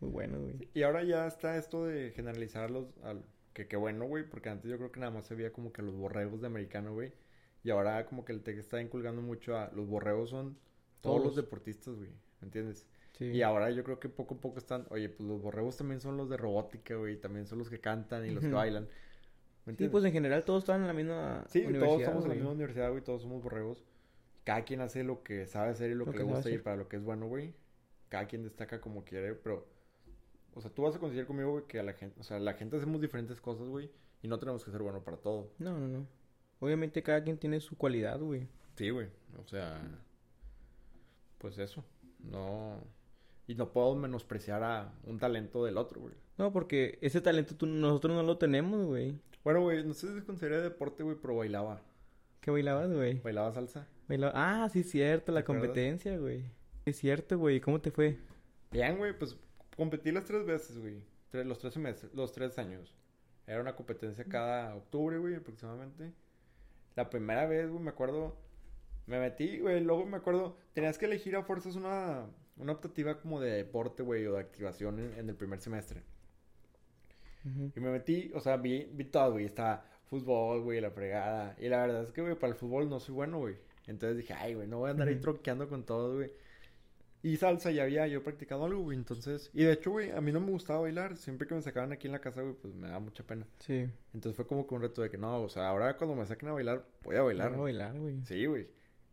muy buenos, güey. Y ahora ya está esto de generalizar a los. Al, que qué bueno, güey, porque antes yo creo que nada más se veía como que los borregos de americano, güey. Y ahora como que el TEC está inculgando mucho a. Los borregos son todos, los deportistas, güey. ¿Me entiendes? Sí. Y ahora yo creo que poco a poco están. Oye, pues los borregos también son los de robótica, güey. También son los que cantan y los que bailan. ¿Me Sí, entiendes? pues en general todos están en la misma Sí, universidad, todos estamos en la misma universidad, güey, todos somos borregos. Cada quien hace lo que sabe hacer y lo, Lo que que le gusta y para lo que es bueno, güey. Cada quien destaca como quiere, pero... O sea, tú vas a coincidir conmigo, güey, que a la gente... O sea, la gente hacemos diferentes cosas, güey, y no tenemos que ser bueno para todo. No, no, no. Obviamente cada quien tiene su cualidad, güey. Sí, güey, o sea... Pues eso, no... Y no puedo menospreciar a un talento del otro, güey. No, porque ese talento tú- nosotros no lo tenemos, güey. Bueno, güey, no sé si considera deporte, güey, pero bailaba. ¿Qué bailabas, güey? Bailaba salsa. Bailaba... Ah, sí, cierto, la competencia, güey. Es cierto, güey. ¿Cómo te fue? Bien, güey, pues competí las tres veces, güey. Tres- los tres semestres, los tres años. Era una competencia cada octubre, güey, aproximadamente. La primera vez, güey, me acuerdo, me metí, güey, luego me acuerdo, tenías que elegir a fuerzas una, una optativa como de deporte, güey, o de activación en, en el primer semestre. Y me metí, o sea, vi, vi todo, güey, estaba fútbol, güey, la fregada. Y la verdad es que, güey, para el fútbol no soy bueno, güey. Entonces dije, ay, güey, no voy a andar ahí troqueando con todo, güey. Y salsa ya había yo practicado algo, güey, entonces... Y de hecho, güey, a mí no me gustaba bailar. Siempre que me sacaban aquí en la casa, güey, pues me daba mucha pena. Sí. Entonces fue como que un reto de que, no, o sea, ahora cuando me saquen a bailar, voy a bailar. Bailar, bailar, güey. Sí, güey.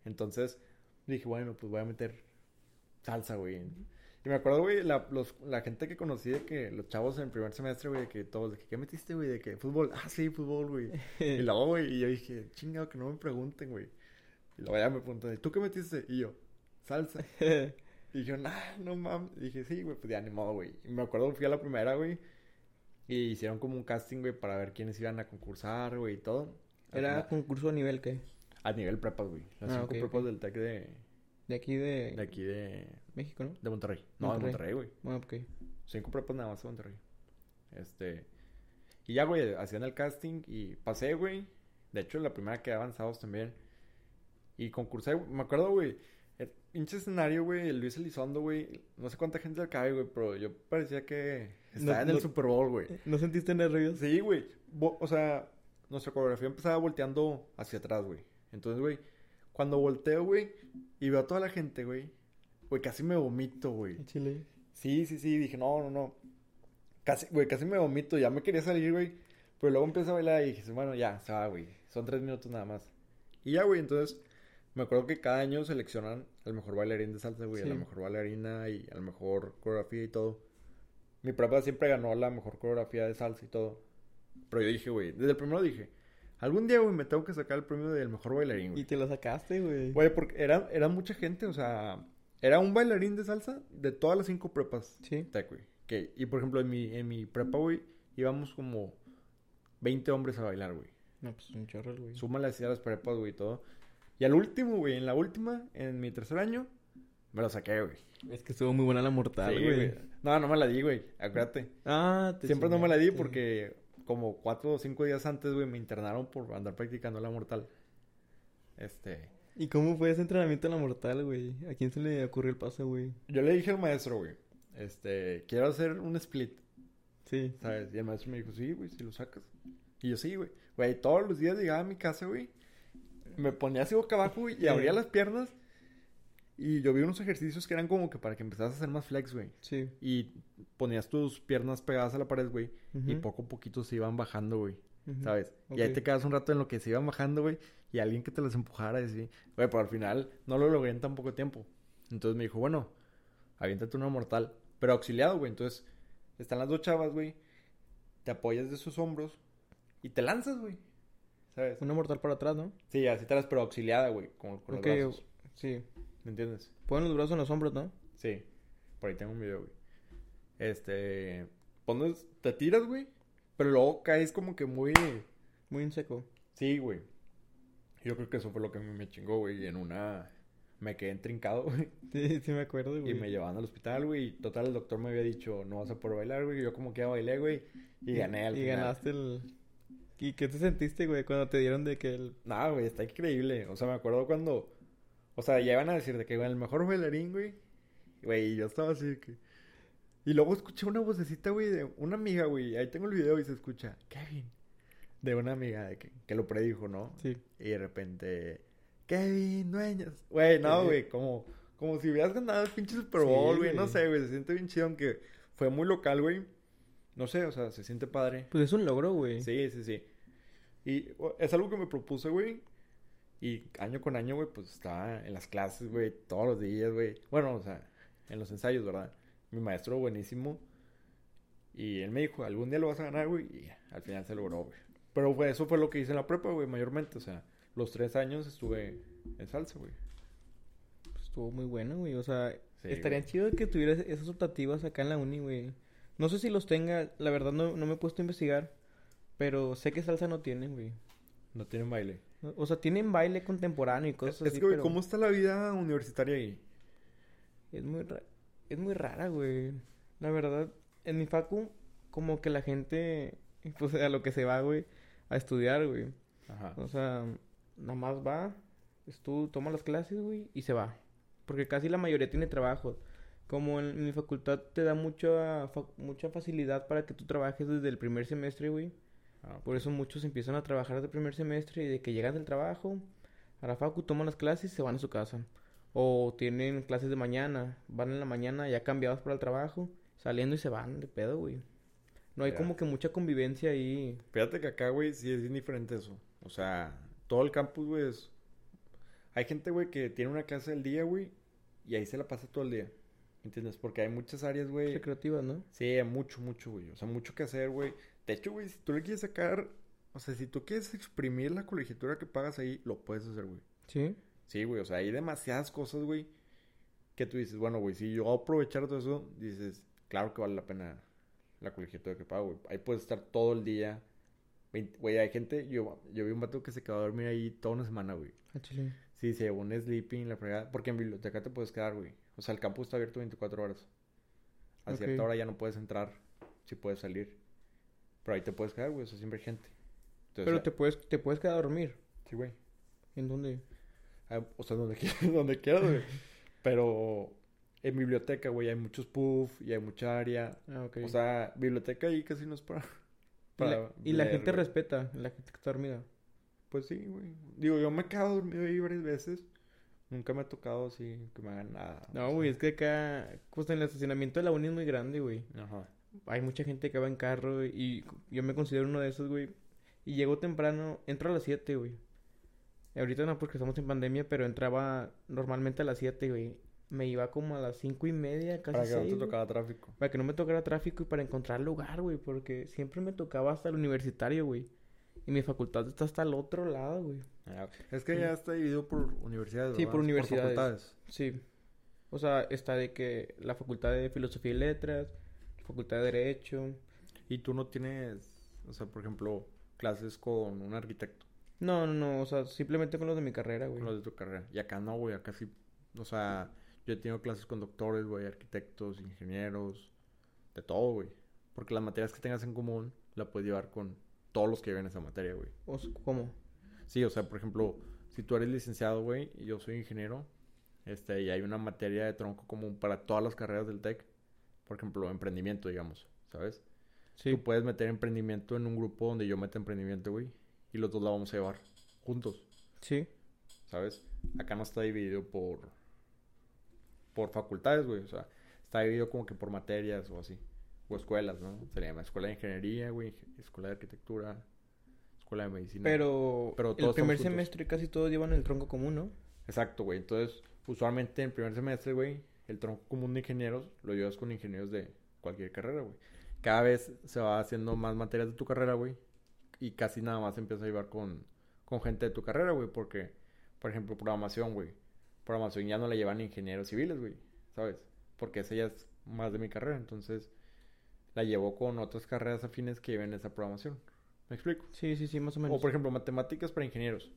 Entonces dije, bueno, pues voy a meter salsa, güey. Y me acuerdo, güey, la, los, la gente que conocí de que los chavos en primer semestre, güey, de que todos, de que, ¿qué metiste, güey? De que fútbol, ah, sí, fútbol, güey. y luego, güey, y yo dije, chingado, que no me pregunten, güey. Y luego ya me preguntan, ¿tú qué metiste? Y yo, salsa. Y yo, nah, no mames. Y dije, sí, güey, pues ya ni modo, güey. Y me acuerdo, fui a la primera, güey. Y hicieron como un casting, güey, para ver quiénes iban a concursar, güey, y todo. ¿Era concurso a nivel qué? a nivel prepas, güey. Las Ah, cinco prepas del TEC de, De aquí de... De aquí de... México, ¿no? De Monterrey. No, Monterrey. de Monterrey, güey. Bueno, ok. Cinco prepas nada más de Monterrey. Este... Y ya, güey, hacían el casting y pasé, güey. De hecho, la primera que avanzados también. Y concursé, güey. me acuerdo, güey. Pinche escenario, güey, el Luis Elizondo, güey. No sé cuánta gente le cae, güey, pero yo parecía que estaba No- en el no- Super Bowl, güey. ¿No sentiste nervios? Sí, güey. O sea, nuestra coreografía empezaba volteando hacia atrás, güey. Entonces, güey, cuando volteo, güey, y veo a toda la gente, güey, güey, casi me vomito, güey. Chile. Sí, sí, sí, dije, no, no, no. Casi, güey, casi me vomito, ya me quería salir, güey. Pero luego empecé a bailar y dije, bueno, ya, se va, güey. Son tres minutos nada más. Y ya, güey, entonces, me acuerdo que cada año seleccionan al mejor bailarín de salsa, güey, a la mejor bailarina y a la mejor coreografía y todo. Mi prepa siempre ganó la mejor coreografía de salsa y todo. Pero yo dije, güey, desde el primero dije, algún día, güey, me tengo que sacar el premio del mejor bailarín, güey. Y te lo sacaste, güey. Güey, porque era, era mucha gente, o sea, era un bailarín de salsa de todas las cinco prepas. Sí. Güey. Que, y por ejemplo, en mi, en mi prepa, güey, íbamos como 20 hombres a bailar, güey. No, pues un chorro, güey. Súmale así a las prepas, güey, y todo. Y al último, güey, en la última, en mi tercer año, me lo saqué, güey. Es que estuvo muy buena la mortal, Sí, güey. No, no me la di, güey. Acuérdate. Ah, te Siempre no me la di porque como cuatro o cinco días antes, güey, me internaron por andar practicando la mortal. Este... ¿Y cómo fue ese entrenamiento en la mortal, güey? ¿A quién se le ocurrió el paso, güey? Yo le dije al maestro, güey, este, quiero hacer un split. Sí. ¿Sabes? Y el maestro me dijo, sí, güey, si lo sacas. Y yo, sí, güey. Güey, todos los días llegaba a mi casa, güey. Me ponía así boca abajo, y abría las piernas. Y yo vi unos ejercicios que eran como que para que empezaras a hacer más flex, güey. Sí. Y ponías tus piernas pegadas a la pared, güey. Y poco a poquito se iban bajando, güey. ¿Sabes? Y ahí te quedas un rato en lo que se iban bajando, güey. Y alguien que te las empujara y así. Güey, pero al final no lo logré en tan poco tiempo. Entonces me dijo, bueno, aviéntate una mortal. Pero auxiliado, güey. Entonces están las dos chavas, güey. Te apoyas de sus hombros y te lanzas, güey. ¿Sabes? Una mortal para atrás, ¿no? Sí, así te las, pero auxiliada, güey. Con, con Ok, los brazos. Sí. ¿Me entiendes? Ponen los brazos en los hombros, ¿no? Sí. Por ahí tengo un video, güey. Este. Pones, te tiras, güey. Pero luego caes como que muy. Muy en seco. Sí, güey. Yo creo que eso fue lo que me, me chingó, güey. Y en una me quedé entrincado, güey. Sí, sí me acuerdo, güey. Y me llevaban al hospital, güey. Y total, el doctor me había dicho, no vas a poder bailar, güey. Y yo como que ya bailé, güey. Y gané al Y final. ganaste el... ¿Y qué te sentiste, güey, cuando te dieron de que el... Nada, güey, está increíble. O sea, me acuerdo cuando... O sea, ya iban a decir de que, güey, el mejor bailarín, güey. Güey, y yo estaba así de que... Y luego escuché una vocecita, güey, de una amiga, güey. Ahí tengo el video y se escucha, Kevin. De una amiga de que, que lo predijo, ¿no? Sí. Y de repente, Kevin Dueñas. Güey, no, güey, como, como si hubieras ganado el pinche Super Bowl, güey. No sé, güey, se siente bien chido, aunque fue muy local, güey. No sé, o sea, se siente padre. Pues es un logro, güey. Sí, sí, sí. Y es algo que me propuse, güey. Y año con año, güey, pues estaba en las clases, güey, todos los días, güey. Bueno, o sea, en los ensayos, ¿verdad? Mi maestro buenísimo. Y él me dijo, algún día lo vas a ganar, güey. Y al final se logró, güey. Pero eso fue lo que hice en la prepa, güey, mayormente. O sea, los tres años estuve en salsa, güey. Pues estuvo muy bueno, güey. O sea, Sí, estaría güey. chido que tuvieras esas optativas acá en la uni, güey. No sé si los tenga, la verdad no, no me he puesto a investigar. Pero sé que salsa no tienen, güey. No tienen baile. O sea, tienen baile contemporáneo y cosas es así, que, güey, pero ¿cómo está la vida universitaria ahí? es muy, ra- es muy rara, güey. La verdad, en mi facu, como que la gente, pues a lo que se va, güey, a estudiar, güey. Ajá. O sea, nada más va, tú toma las clases, güey, y se va. Porque casi la mayoría tiene trabajo. Como en, en mi facultad te da mucha, fa- mucha facilidad para que tú trabajes desde el primer semestre, güey. Ah, Por eso muchos empiezan a trabajar desde el primer semestre y de que llegan del trabajo, a la facu, toman las clases y se van a su casa. O tienen clases de mañana, van en la mañana ya cambiados para el trabajo, saliendo y se van de pedo, güey. No hay Ya. como que mucha convivencia ahí. Fíjate que acá, güey, sí es bien diferente eso. O sea, todo el campus, güey, es... Hay gente, güey, que tiene una clase del día, güey, y ahí se la pasa todo el día. ¿Me entiendes? Porque hay muchas áreas, güey. Recreativas, ¿no? Sí, hay mucho, mucho, güey. O sea, mucho que hacer, güey. De hecho, güey, si tú le quieres sacar... O sea, si tú quieres exprimir la colegiatura que pagas ahí, lo puedes hacer, güey. Sí. Sí, güey, o sea, hay demasiadas cosas, güey, que tú dices, bueno, güey, si yo aprovechar todo eso, dices, claro que vale la pena la colegiatura que pago, güey. Ahí puedes estar todo el día. Güey, hay gente, yo, yo vi un vato que se quedó a dormir ahí toda una semana, güey. Ah, chile. Sí, un sleeping, la fregada. Porque en biblioteca te puedes quedar, güey. O sea, el campus está abierto 24 horas. A cierta hora ya no puedes entrar. Si puedes salir. Pero ahí te puedes quedar, güey. O sea, siempre hay gente. Entonces, Pero te puedes, te puedes quedar a dormir. Sí, güey. ¿En dónde? Ah, O sea, donde quieras, donde quieras, güey. Pero en biblioteca, güey, hay muchos puff y hay mucha área. Ah, ok. O sea, biblioteca ahí casi no es para... y la, y gente respeta, la gente que está dormida. Pues sí, güey. Digo, yo me he quedado dormido ahí varias veces. Nunca me ha tocado así que me hagan nada. No, güey, es que acá, pues en el estacionamiento de la uni es muy grande, güey. Ajá. Hay mucha gente que va en carro y yo me considero uno de esos, güey. Y llego temprano, entro a las 7, güey. Ahorita no porque estamos en pandemia, pero entraba normalmente a las 7, güey. Me iba como a las cinco y media, casi Para que no te güey. tocaba tráfico. Para que no me tocara tráfico y para encontrar lugar, güey. Porque siempre me tocaba hasta el universitario, güey. Y mi facultad está hasta el otro lado, güey. Ah, Es que ya está dividido por universidades, Sí, ¿verdad? por universidades. facultades. Sí. O sea, está de que la facultad de filosofía y letras, la facultad de derecho. Y tú no tienes, o sea, por ejemplo, clases con un arquitecto, No, no, no. O sea, simplemente con los de mi carrera, güey. con los de tu carrera. Y acá no, güey, acá sí. O sea, yo he tenido clases con doctores, güey, arquitectos, ingenieros, de todo, güey. Porque las materias que tengas en común la puedes llevar con todos los que lleven esa materia, güey. ¿Cómo? Sí, o sea, por ejemplo, si tú eres licenciado, güey, y yo soy ingeniero, este, y hay una materia de tronco común para todas las carreras del TEC, por ejemplo, emprendimiento, digamos, ¿sabes? Sí. Tú puedes meter emprendimiento en un grupo donde yo meta emprendimiento, güey, y los dos la vamos a llevar juntos, Sí. ¿sabes? Acá no está dividido por por facultades, güey, o sea, está dividido como que por materias o así, o escuelas, ¿no? Se le llama escuela de ingeniería, güey, escuela de arquitectura, escuela de medicina. Pero, Pero el primer semestre casi todos llevan el tronco común, ¿no? Exacto, güey. Entonces, usualmente en primer semestre, güey, el tronco común de ingenieros lo llevas con ingenieros de cualquier carrera, güey. Cada vez se va haciendo más materias de tu carrera, güey. Y casi nada más empiezas a llevar con, con gente de tu carrera, güey. Porque, por ejemplo, programación, güey. Programación ya no la llevan ingenieros civiles, güey. ¿Sabes? Porque esa ya es más de mi carrera. Entonces, la llevo con otras carreras afines que lleven esa programación. ¿Me explico? Sí, sí, sí, más o menos. O, por ejemplo, matemáticas para ingenieros.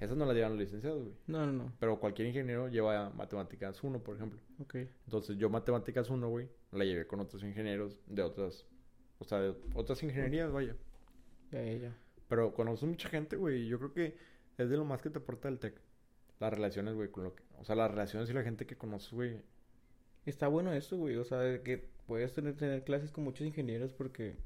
Esas no las llevan los licenciados, güey. No, no, no. Pero cualquier ingeniero lleva matemáticas 1, por ejemplo. Ok. Entonces yo matemáticas 1, güey, la llevé con otros ingenieros de otras, o sea, de otras ingenierías, vaya. Ya, ya, ya. Pero conozco mucha gente, güey, yo creo que es de lo más que te aporta el TEC. Las relaciones, güey, con lo que, o sea, las relaciones y la gente que conoces, güey. Está bueno eso, güey. O sea, de que puedes tener, tener clases con muchos ingenieros porque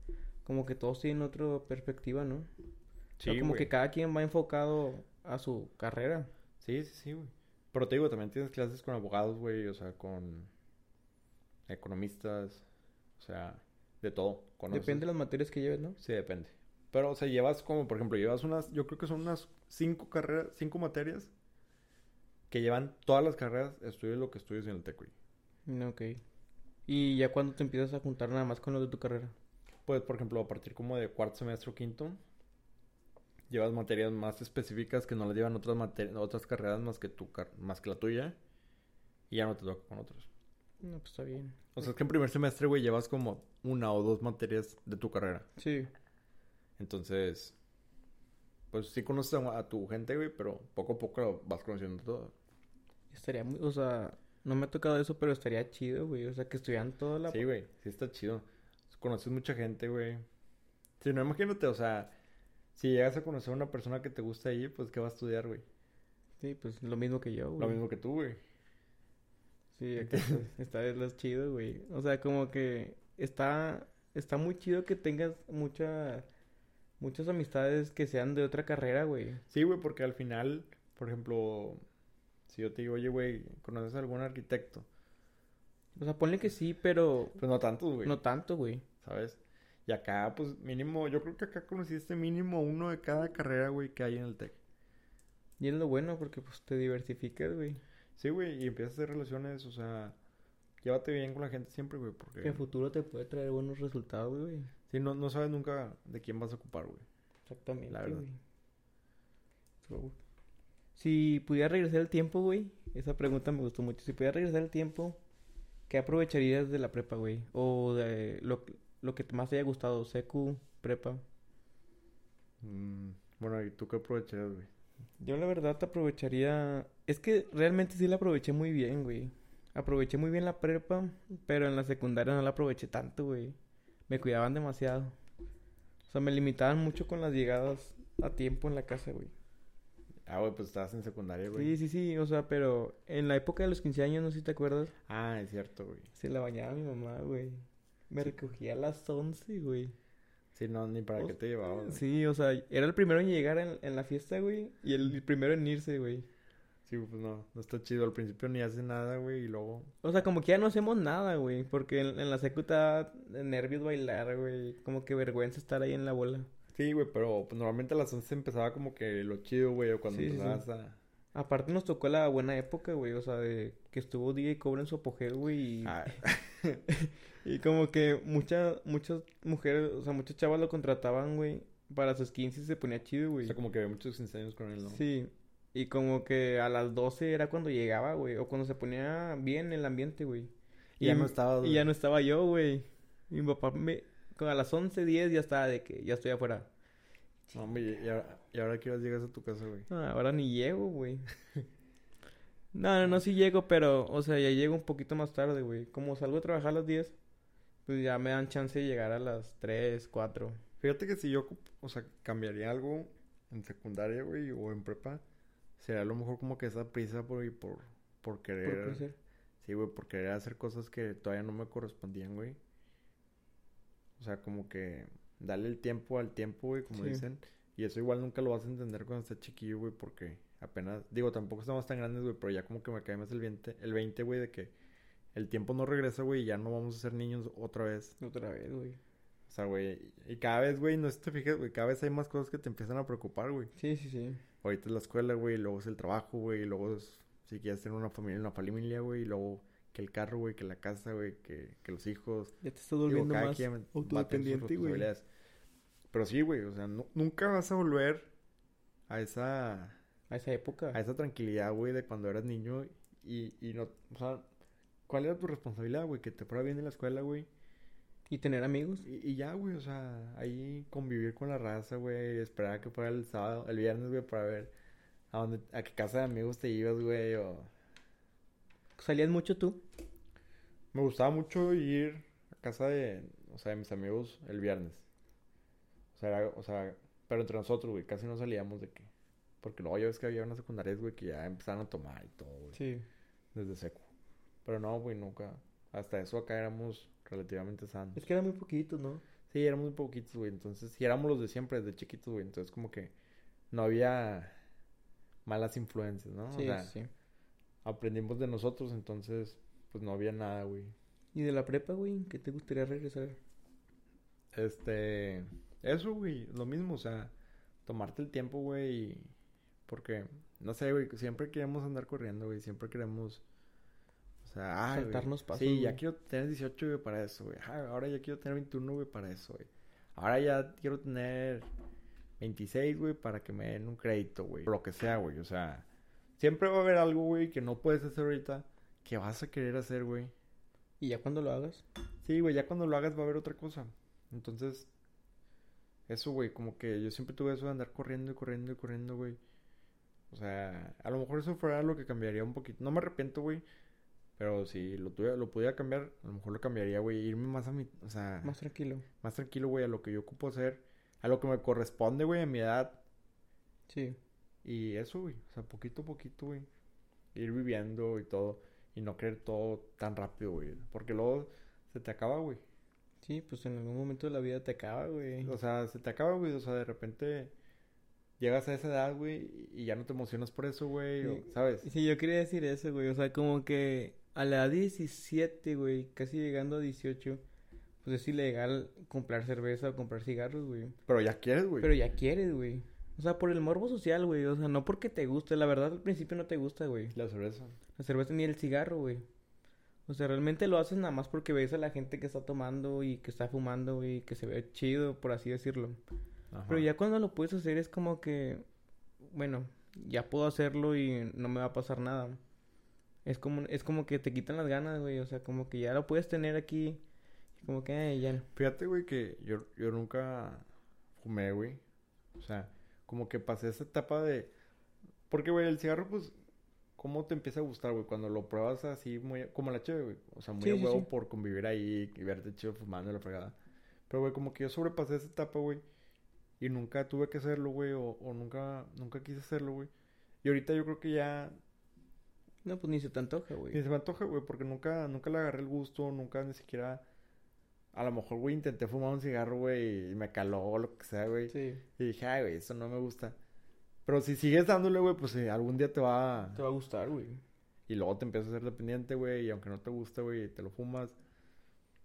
como que todos tienen otra perspectiva, ¿no? O sea, como güey. que cada quien va enfocado a su carrera. Sí, sí, sí, güey. Pero te digo, también tienes clases con abogados, güey, o sea, con economistas, o sea, de todo. conoces. Depende de las materias que lleves, ¿no? Sí, depende. Pero, o sea, llevas como, por ejemplo, llevas unas, yo creo que son unas cinco carreras, cinco materias que llevan todas las carreras, estudies lo que estudies en el TEC, güey. Mm, Ok. ¿Y ya cuando te empiezas a juntar nada más con los de tu carrera? Pues, por ejemplo, a partir como de cuarto semestre o quinto, llevas materias más específicas que no las llevan otras materias, otras carreras más que tu car- más que la tuya, y ya no te toca con otros. No, pues está bien. O sea, es que en primer semestre, güey, llevas como una o dos materias de tu carrera. Sí. Entonces, pues sí conoces a, a tu gente, güey, pero poco a poco lo vas conociendo todo. Estaría muy, o sea, no me ha tocado eso, pero estaría chido, güey. O sea, que estudian toda la... Sí, güey, sí está chido. Conoces mucha gente, güey. Si no, imagínate, o sea, si llegas a conocer a una persona que te gusta ahí, pues ¿qué va a estudiar, güey? Sí, pues lo mismo que yo, güey. Lo mismo que tú, güey. Sí, acá está, está es lo chido, güey. O sea, como que está, está muy chido que tengas mucha, muchas amistades que sean de otra carrera, güey. Sí, güey, porque al final, por ejemplo, si yo te digo, oye, güey, ¿conoces a algún arquitecto? O sea, ponle que sí, pero Pues no tantos, güey, no tanto, güey. ¿sabes? Y acá, pues mínimo, yo creo que acá conociste mínimo uno de cada carrera, güey, que hay en el TEC. Y es lo bueno porque pues te diversificas, güey. Sí, güey, y empiezas a hacer relaciones, o sea, llévate bien con la gente siempre, güey, porque... Que a futuro te puede traer buenos resultados, güey. Sí, no, no sabes nunca de quién vas a ocupar, güey. Exactamente, La verdad. güey. So, si pudiera regresar el tiempo, güey. Esa pregunta me gustó mucho. Si pudiera regresar el tiempo, ¿qué aprovecharías de la prepa, güey? O de lo, lo que más te haya gustado, secu, prepa. Mm, bueno, ¿y tú qué aprovecharías, güey? Yo la verdad te aprovecharía... Es que realmente sí la aproveché muy bien, güey. Aproveché muy bien la prepa, pero en la secundaria no la aproveché tanto, güey. Me cuidaban demasiado. O sea, me limitaban mucho con las llegadas a tiempo en la casa, güey. Ah, güey, pues estabas en secundaria, güey. Sí, sí, sí, o sea, pero en la época de los 15 años, no sé si te acuerdas. Ah, es cierto, güey. Se la bañaba mi mamá, güey. Me recogía a las 11, güey. Sí, no, ni para O- qué te llevaba, güey. Sí, o sea, era el primero en llegar en, en la fiesta, güey. Y el primero en irse, güey. Sí, pues no, no está chido. Al principio ni hace nada, güey, y luego... O sea, como que ya no hacemos nada, güey. Porque en, en la secu da nervios bailar, güey. Como que vergüenza estar ahí en la bola. Sí, güey, pero pues, normalmente a las 11 empezaba como que lo chido, güey, o cuando Sí, sí, sí. empezabas a... Aparte nos tocó la buena época, güey. O sea, de que estuvo DJ Cobra en su apogeo, güey. Y, Ah, y como que muchas, muchas mujeres, o sea, muchas chavas lo contrataban, güey. Para sus 15 y se ponía chido, o güey. sea, como que había muchos 15 años con él, ¿no? Sí. Y como que a las 12 era cuando llegaba, güey. O cuando se ponía bien el ambiente, güey. Y ya no estaba, Y ya no estaba yo, güey. Mi papá me... A las 11, 10 ya estaba de que ya estoy afuera. No, hombre, y, ahora, y ahora que llegas a tu casa, güey. No, ahora ni llego, güey. No, no, no, sí llego, pero, o sea, ya llego un poquito más tarde, güey. Como salgo a trabajar a las 10, pues ya me dan chance de llegar a las 3, 4. Fíjate que si yo, o sea, cambiaría algo en secundaria, güey, o en prepa, sería a lo mejor como que esa prisa por, por, por querer... Por crecer. Sí, güey, por querer hacer cosas que todavía no me correspondían, güey. O sea, como que darle el tiempo al tiempo, güey, como Sí. dicen. Y eso igual nunca lo vas a entender cuando estás chiquillo, güey, porque apenas... Digo, tampoco estamos tan grandes, güey, pero ya como que me cae más el 20, el 20, güey, de que el tiempo no regresa, güey, y ya no vamos a ser niños otra vez. Otra vez, güey. O sea, güey, y cada vez, güey, no sé si te fijas, güey, cada vez hay más cosas que te empiezan a preocupar, güey. Sí, sí, sí. Ahorita es la escuela, güey, y luego es el trabajo, güey, y luego es, si quieres tener una familia, una familia, güey, y luego que el carro, güey, que la casa, güey, que, que los hijos. Ya te estás volviendo más quien autodependiente, güey. Pero sí, güey, o sea, nu- nunca vas a volver a esa, A esa época. a esa tranquilidad, güey, de cuando eras niño y, y no, o sea, ¿cuál era tu responsabilidad, güey? Que te fuera bien en la escuela, güey. Y tener amigos. Y, y ya, güey, o sea, ahí convivir con la raza, güey, esperar a que fuera el sábado, el viernes, güey, para ver a dónde, a qué casa de amigos te ibas, güey, o... ¿Salías mucho tú? Me gustaba mucho ir a casa de, o sea, de mis amigos el viernes. O sea, era- o sea, pero entre nosotros, güey, casi no salíamos de que... Porque luego ya ves que había unas secundarias, güey, que ya empezaron a tomar y todo, güey, Sí. desde seco. Pero no, güey, nunca. Hasta eso acá éramos relativamente sanos. Es que eran muy poquitos, ¿no? Sí, éramos muy poquitos, güey. Entonces, sí, éramos los de siempre, desde chiquitos, güey. Entonces, como que no había malas influencias, ¿no? Sí, o sea, sí. Aprendimos de nosotros, entonces, pues no había nada, güey. ¿Y de la prepa, güey? ¿Qué te gustaría regresar? Este, eso, güey, lo mismo, o sea, tomarte el tiempo, güey, y- porque, no sé, güey, siempre queremos andar corriendo, güey, siempre queremos, o sea, ay, Saltarnos pasos, Sí, ya quiero tener 18, güey, para eso, güey, Ay, ahora ya quiero tener 21, güey, para eso, güey, ahora ya quiero tener 26, güey, para que me den un crédito, güey, lo que sea, güey, o sea, siempre va a haber algo, güey, que no puedes hacer ahorita, que vas a querer hacer, güey. ¿Y ya cuando lo hagas? Sí, güey, ya cuando lo hagas va a haber otra cosa. Entonces, eso, güey, como que yo siempre tuve eso de andar corriendo y corriendo y corriendo, güey. O sea, a lo mejor eso fuera lo que cambiaría un poquito. No me arrepiento, güey. Pero si lo tuviera, lo pudiera cambiar, a lo mejor lo cambiaría, güey. Irme más a mi, o sea, Más más, tranquilo. tranquilo, güey, a lo que yo ocupo hacer, a lo que me corresponde, güey, a mi edad. Sí. Y eso, güey, o sea, poquito a poquito, güey. Ir viviendo y todo. Y no querer todo tan rápido, güey. Porque luego se te acaba, güey. Sí, pues en algún momento de la vida te acaba, güey. O sea, se te acaba, güey. O sea, de repente llegas a esa edad, güey, y ya no te emocionas por eso, güey. o-. ¿Sabes? Sí, yo quería decir eso, güey. O sea, como que a la edad 17, güey, casi llegando a 18, pues es ilegal comprar cerveza o comprar cigarros, güey. Pero ya quieres, güey. Pero ya quieres, güey. O sea, por el morbo social, güey. O sea, no porque te guste. La verdad, al principio no te gusta, güey. La cerveza. La cerveza ni el cigarro, güey. O sea, realmente lo haces nada más porque ves a la gente que está tomando y que está fumando, güey, que se ve chido, por así decirlo. Ajá. Pero ya cuando lo puedes hacer es como que, bueno, ya puedo hacerlo y no me va a pasar nada. Es como, es como que te quitan las ganas, güey. O sea, como que ya lo puedes tener aquí. Como que, ay, ya. Fíjate, güey, que yo, yo nunca fumé, güey. O sea, como que pasé esa etapa de, Porque, güey, el cigarro, pues, ¿cómo te empieza a gustar, güey? Cuando lo pruebas así, muy... Como la chévere, güey. O sea, muy Sí, a huevo sí. por convivir ahí y verte chido fumando y la fregada. Pero, güey, como que yo sobrepasé esa etapa, güey. Y nunca tuve que hacerlo, güey. O, o nunca, nunca quise hacerlo, güey. Y ahorita yo creo que ya No, pues ni se te antoja, güey. ni se me antoja, güey, porque nunca, nunca le agarré el gusto, nunca ni siquiera... A lo mejor, güey, intenté fumar un cigarro, güey, y me caló o lo que sea, güey. Sí. Y dije, ay, güey, eso no me gusta. Pero si sigues dándole, güey, pues eh, algún día te va... Te va a gustar, güey. Y luego te empiezas a ser dependiente, güey, y aunque no te guste, güey, te lo fumas.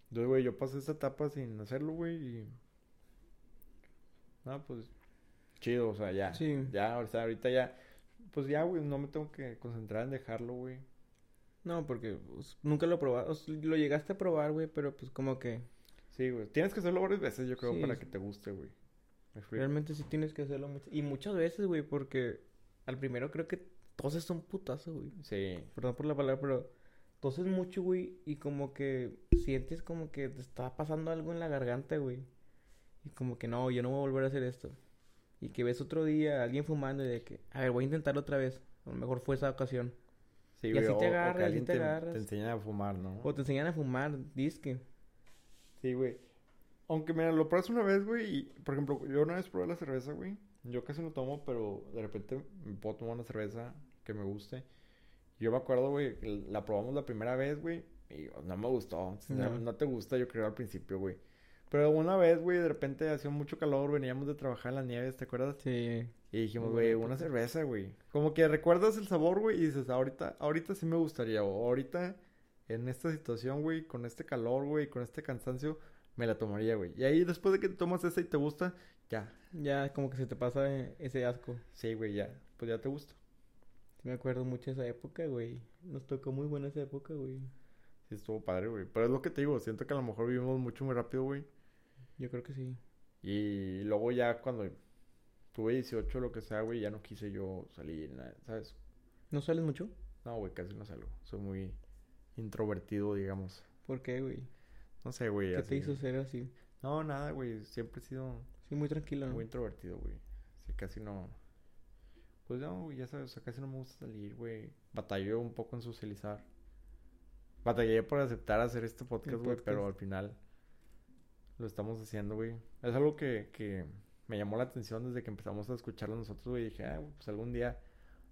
Entonces, güey, yo pasé esta etapa sin hacerlo, güey, y... No, pues... Chido, o sea, ya. Sí. Ya, o sea, ahorita ya... Pues ya, güey, no me tengo que concentrar en dejarlo, güey. No, porque pues, nunca lo probaste. O sea, lo llegaste a probar, güey, pero pues como que Sí, güey. Tienes que hacerlo varias veces, yo creo, Sí. para que te guste, güey. Realmente sí tienes que hacerlo mucho. Y muchas veces, güey, porque al primero creo que toses un putazo, güey. Sí. Perdón por la palabra, pero toses mucho, güey, y como que sientes como que te está pasando algo en la garganta, güey. Y como que no, yo no voy a volver a hacer esto. Y que ves otro día a alguien fumando y de que, a ver, voy a intentarlo otra vez. A lo mejor fue esa ocasión. Sí, Y güey. así te o- o que agarras, así te te, agarras. te enseña a fumar, ¿no? O te enseñan a fumar, disque. Sí, güey. Aunque, mira, lo pruebas una vez, güey, y, por ejemplo, yo una vez probé la cerveza, güey. Yo casi no tomo, pero de repente me puedo tomar una cerveza que me guste. Yo me acuerdo, güey, que la probamos la primera vez, güey, y no me gustó. No. No. no te gusta, yo creo, al principio, güey. Pero una vez, güey, de repente hacía mucho calor, veníamos de trabajar en las nieves, ¿te acuerdas? Sí. Y dijimos, güey, una cerveza, güey. Como que recuerdas el sabor, güey, y dices, ahorita, ahorita sí me gustaría, o ahorita, en esta situación, güey, con este calor, güey, con este cansancio, me la tomaría, güey. Y ahí, después de que te tomas esa y te gusta, ya, Ya como que se te pasa eh, ese asco. sí, güey, ya, pues ya te gusta. Sí me acuerdo mucho de esa época, güey. Nos tocó muy buena esa época, güey. Sí, estuvo padre, güey. Pero es lo que te digo, siento que a lo mejor vivimos mucho muy rápido, güey. Yo creo que sí. Y luego ya cuando tuve 18 o lo que sea, güey, ya no quise yo salir, nada, ¿sabes? ¿No sales mucho? No, güey, casi no salgo. Soy muy introvertido, digamos. ¿Por qué, güey? No sé, güey. ¿Qué te hizo ser así? No, nada, güey. Siempre he sido Sí, muy tranquilo, ¿no? muy introvertido, güey. Sí, casi no. Pues no, güey, ya sabes, o sea, casi no me gusta salir, güey. Batallé un poco en socializar. Batallé por aceptar hacer este podcast, güey, pero al final lo estamos haciendo, güey. Es algo que, que me llamó la atención desde que empezamos a escucharlo nosotros, güey. Dije, ah, pues algún día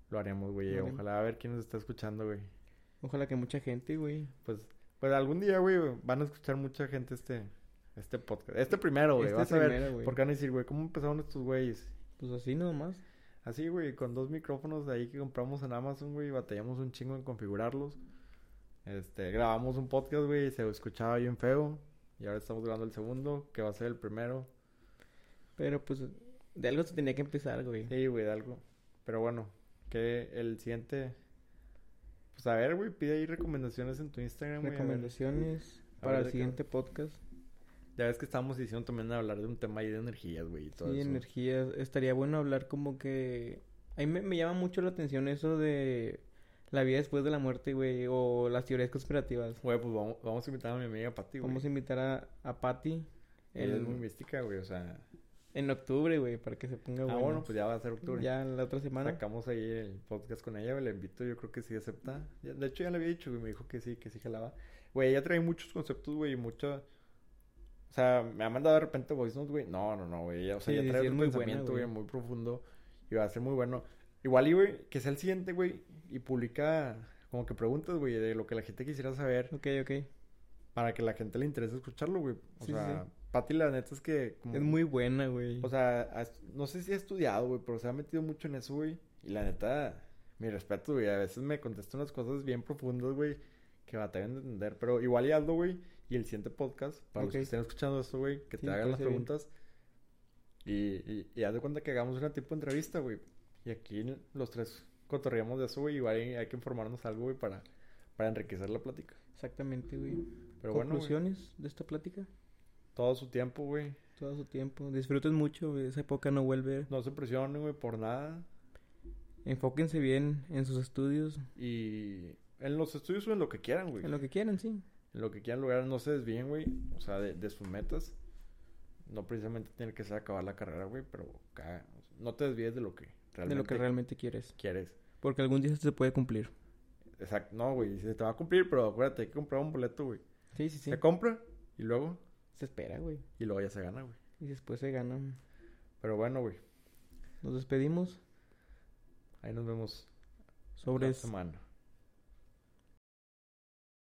lo haremos, güey. Ojalá a ver quién nos está escuchando, güey. Ojalá que mucha gente, güey. Pues, pues algún día, güey, van a escuchar mucha gente este, este podcast. Este primero, güey. Este Vas a ver. primero, güey. Porque van a decir, güey, ¿cómo empezaron estos güeyes? Pues así nomás. Así, güey, con dos micrófonos de ahí que compramos en Amazon, güey, batallamos un chingo en configurarlos. Este, grabamos un podcast, güey, se escuchaba bien feo. Y ahora estamos grabando el segundo, que va a ser el primero. Pero pues de algo se tenía que empezar, güey. Sí, güey, de algo. Pero bueno, que el siguiente... Pues a ver, güey, pide ahí recomendaciones en tu Instagram, güey. Recomendaciones para el siguiente podcast. Ya ves que estábamos diciendo también hablar de un tema ahí de energías, güey, y todo Sí, eso. energías. Estaría bueno hablar como que... A mí me, me llama mucho la atención eso de la vida después de la muerte, güey. O las teorías conspirativas. Güey, pues vamos, vamos a invitar a mi amiga Pati, güey. Vamos a invitar a, a Patty Ella es muy mística, güey, o sea... en octubre, güey, para que se ponga Ah, bueno. bueno, pues ya va a ser octubre. Ya la otra semana. Sacamos ahí el podcast con ella, güey, la invito, yo creo que sí acepta. De hecho, ya le había dicho, güey, me dijo que sí, que sí jalaba. Güey, ella trae muchos conceptos, güey, y mucha... O sea, me ha mandado de repente voice notes, güey. No, no, no, güey. O sea, Sí, ya trae sí, un muy pensamiento, güey, güey. muy profundo. Y va a ser muy bueno. Igual, y, güey, que sea el siguiente, güey, y publica como que preguntas, güey, de lo que la gente quisiera saber. Ok, ok. Para que la gente le interese escucharlo, güey. O Sí, sí, Pati, la neta es que... como- Es muy buena, güey. o sea, has- no sé si ha estudiado, güey, pero se ha metido mucho en eso, güey. Y la neta, mi respeto, güey. A veces me contesta unas cosas bien profundas, güey, que batallan de entender. Pero igual y hazlo, güey. Y el siguiente podcast, para los Ok. que estén escuchando esto, güey, que Sí, te hagan las preguntas. Y, y, y haz de cuenta que hagamos una tipo de entrevista, güey. Y aquí los tres cotorreamos de eso, güey. Igual hay, hay que informarnos algo, güey, para, para enriquecer la plática. Exactamente, güey. Pero bueno, güey, ¿Conclusiones de esta plática? Todo su tiempo, güey. Todo su tiempo. Disfruten mucho, güey. Esa época no vuelve. No se presionen, güey, por nada. Enfóquense bien en sus estudios. Y en los estudios o en lo que quieran, güey. En lo que quieran, sí. En lo que quieran lograr, no se desvíen, güey. O sea, de, de sus metas. No precisamente tiene que ser acabar la carrera, güey, pero ca- no te desvíes de lo que, de lo que realmente quieres. quieres. Porque algún día se puede cumplir. Exacto, no, güey, se te va a cumplir, pero acuérdate, hay que comprar un boleto, güey. Sí, sí, sí. Se compra y luego, Se espera, güey. y luego ya se gana, güey. Y después se gana. Pero bueno, güey, Nos despedimos. ahí nos vemos Sobre la semana.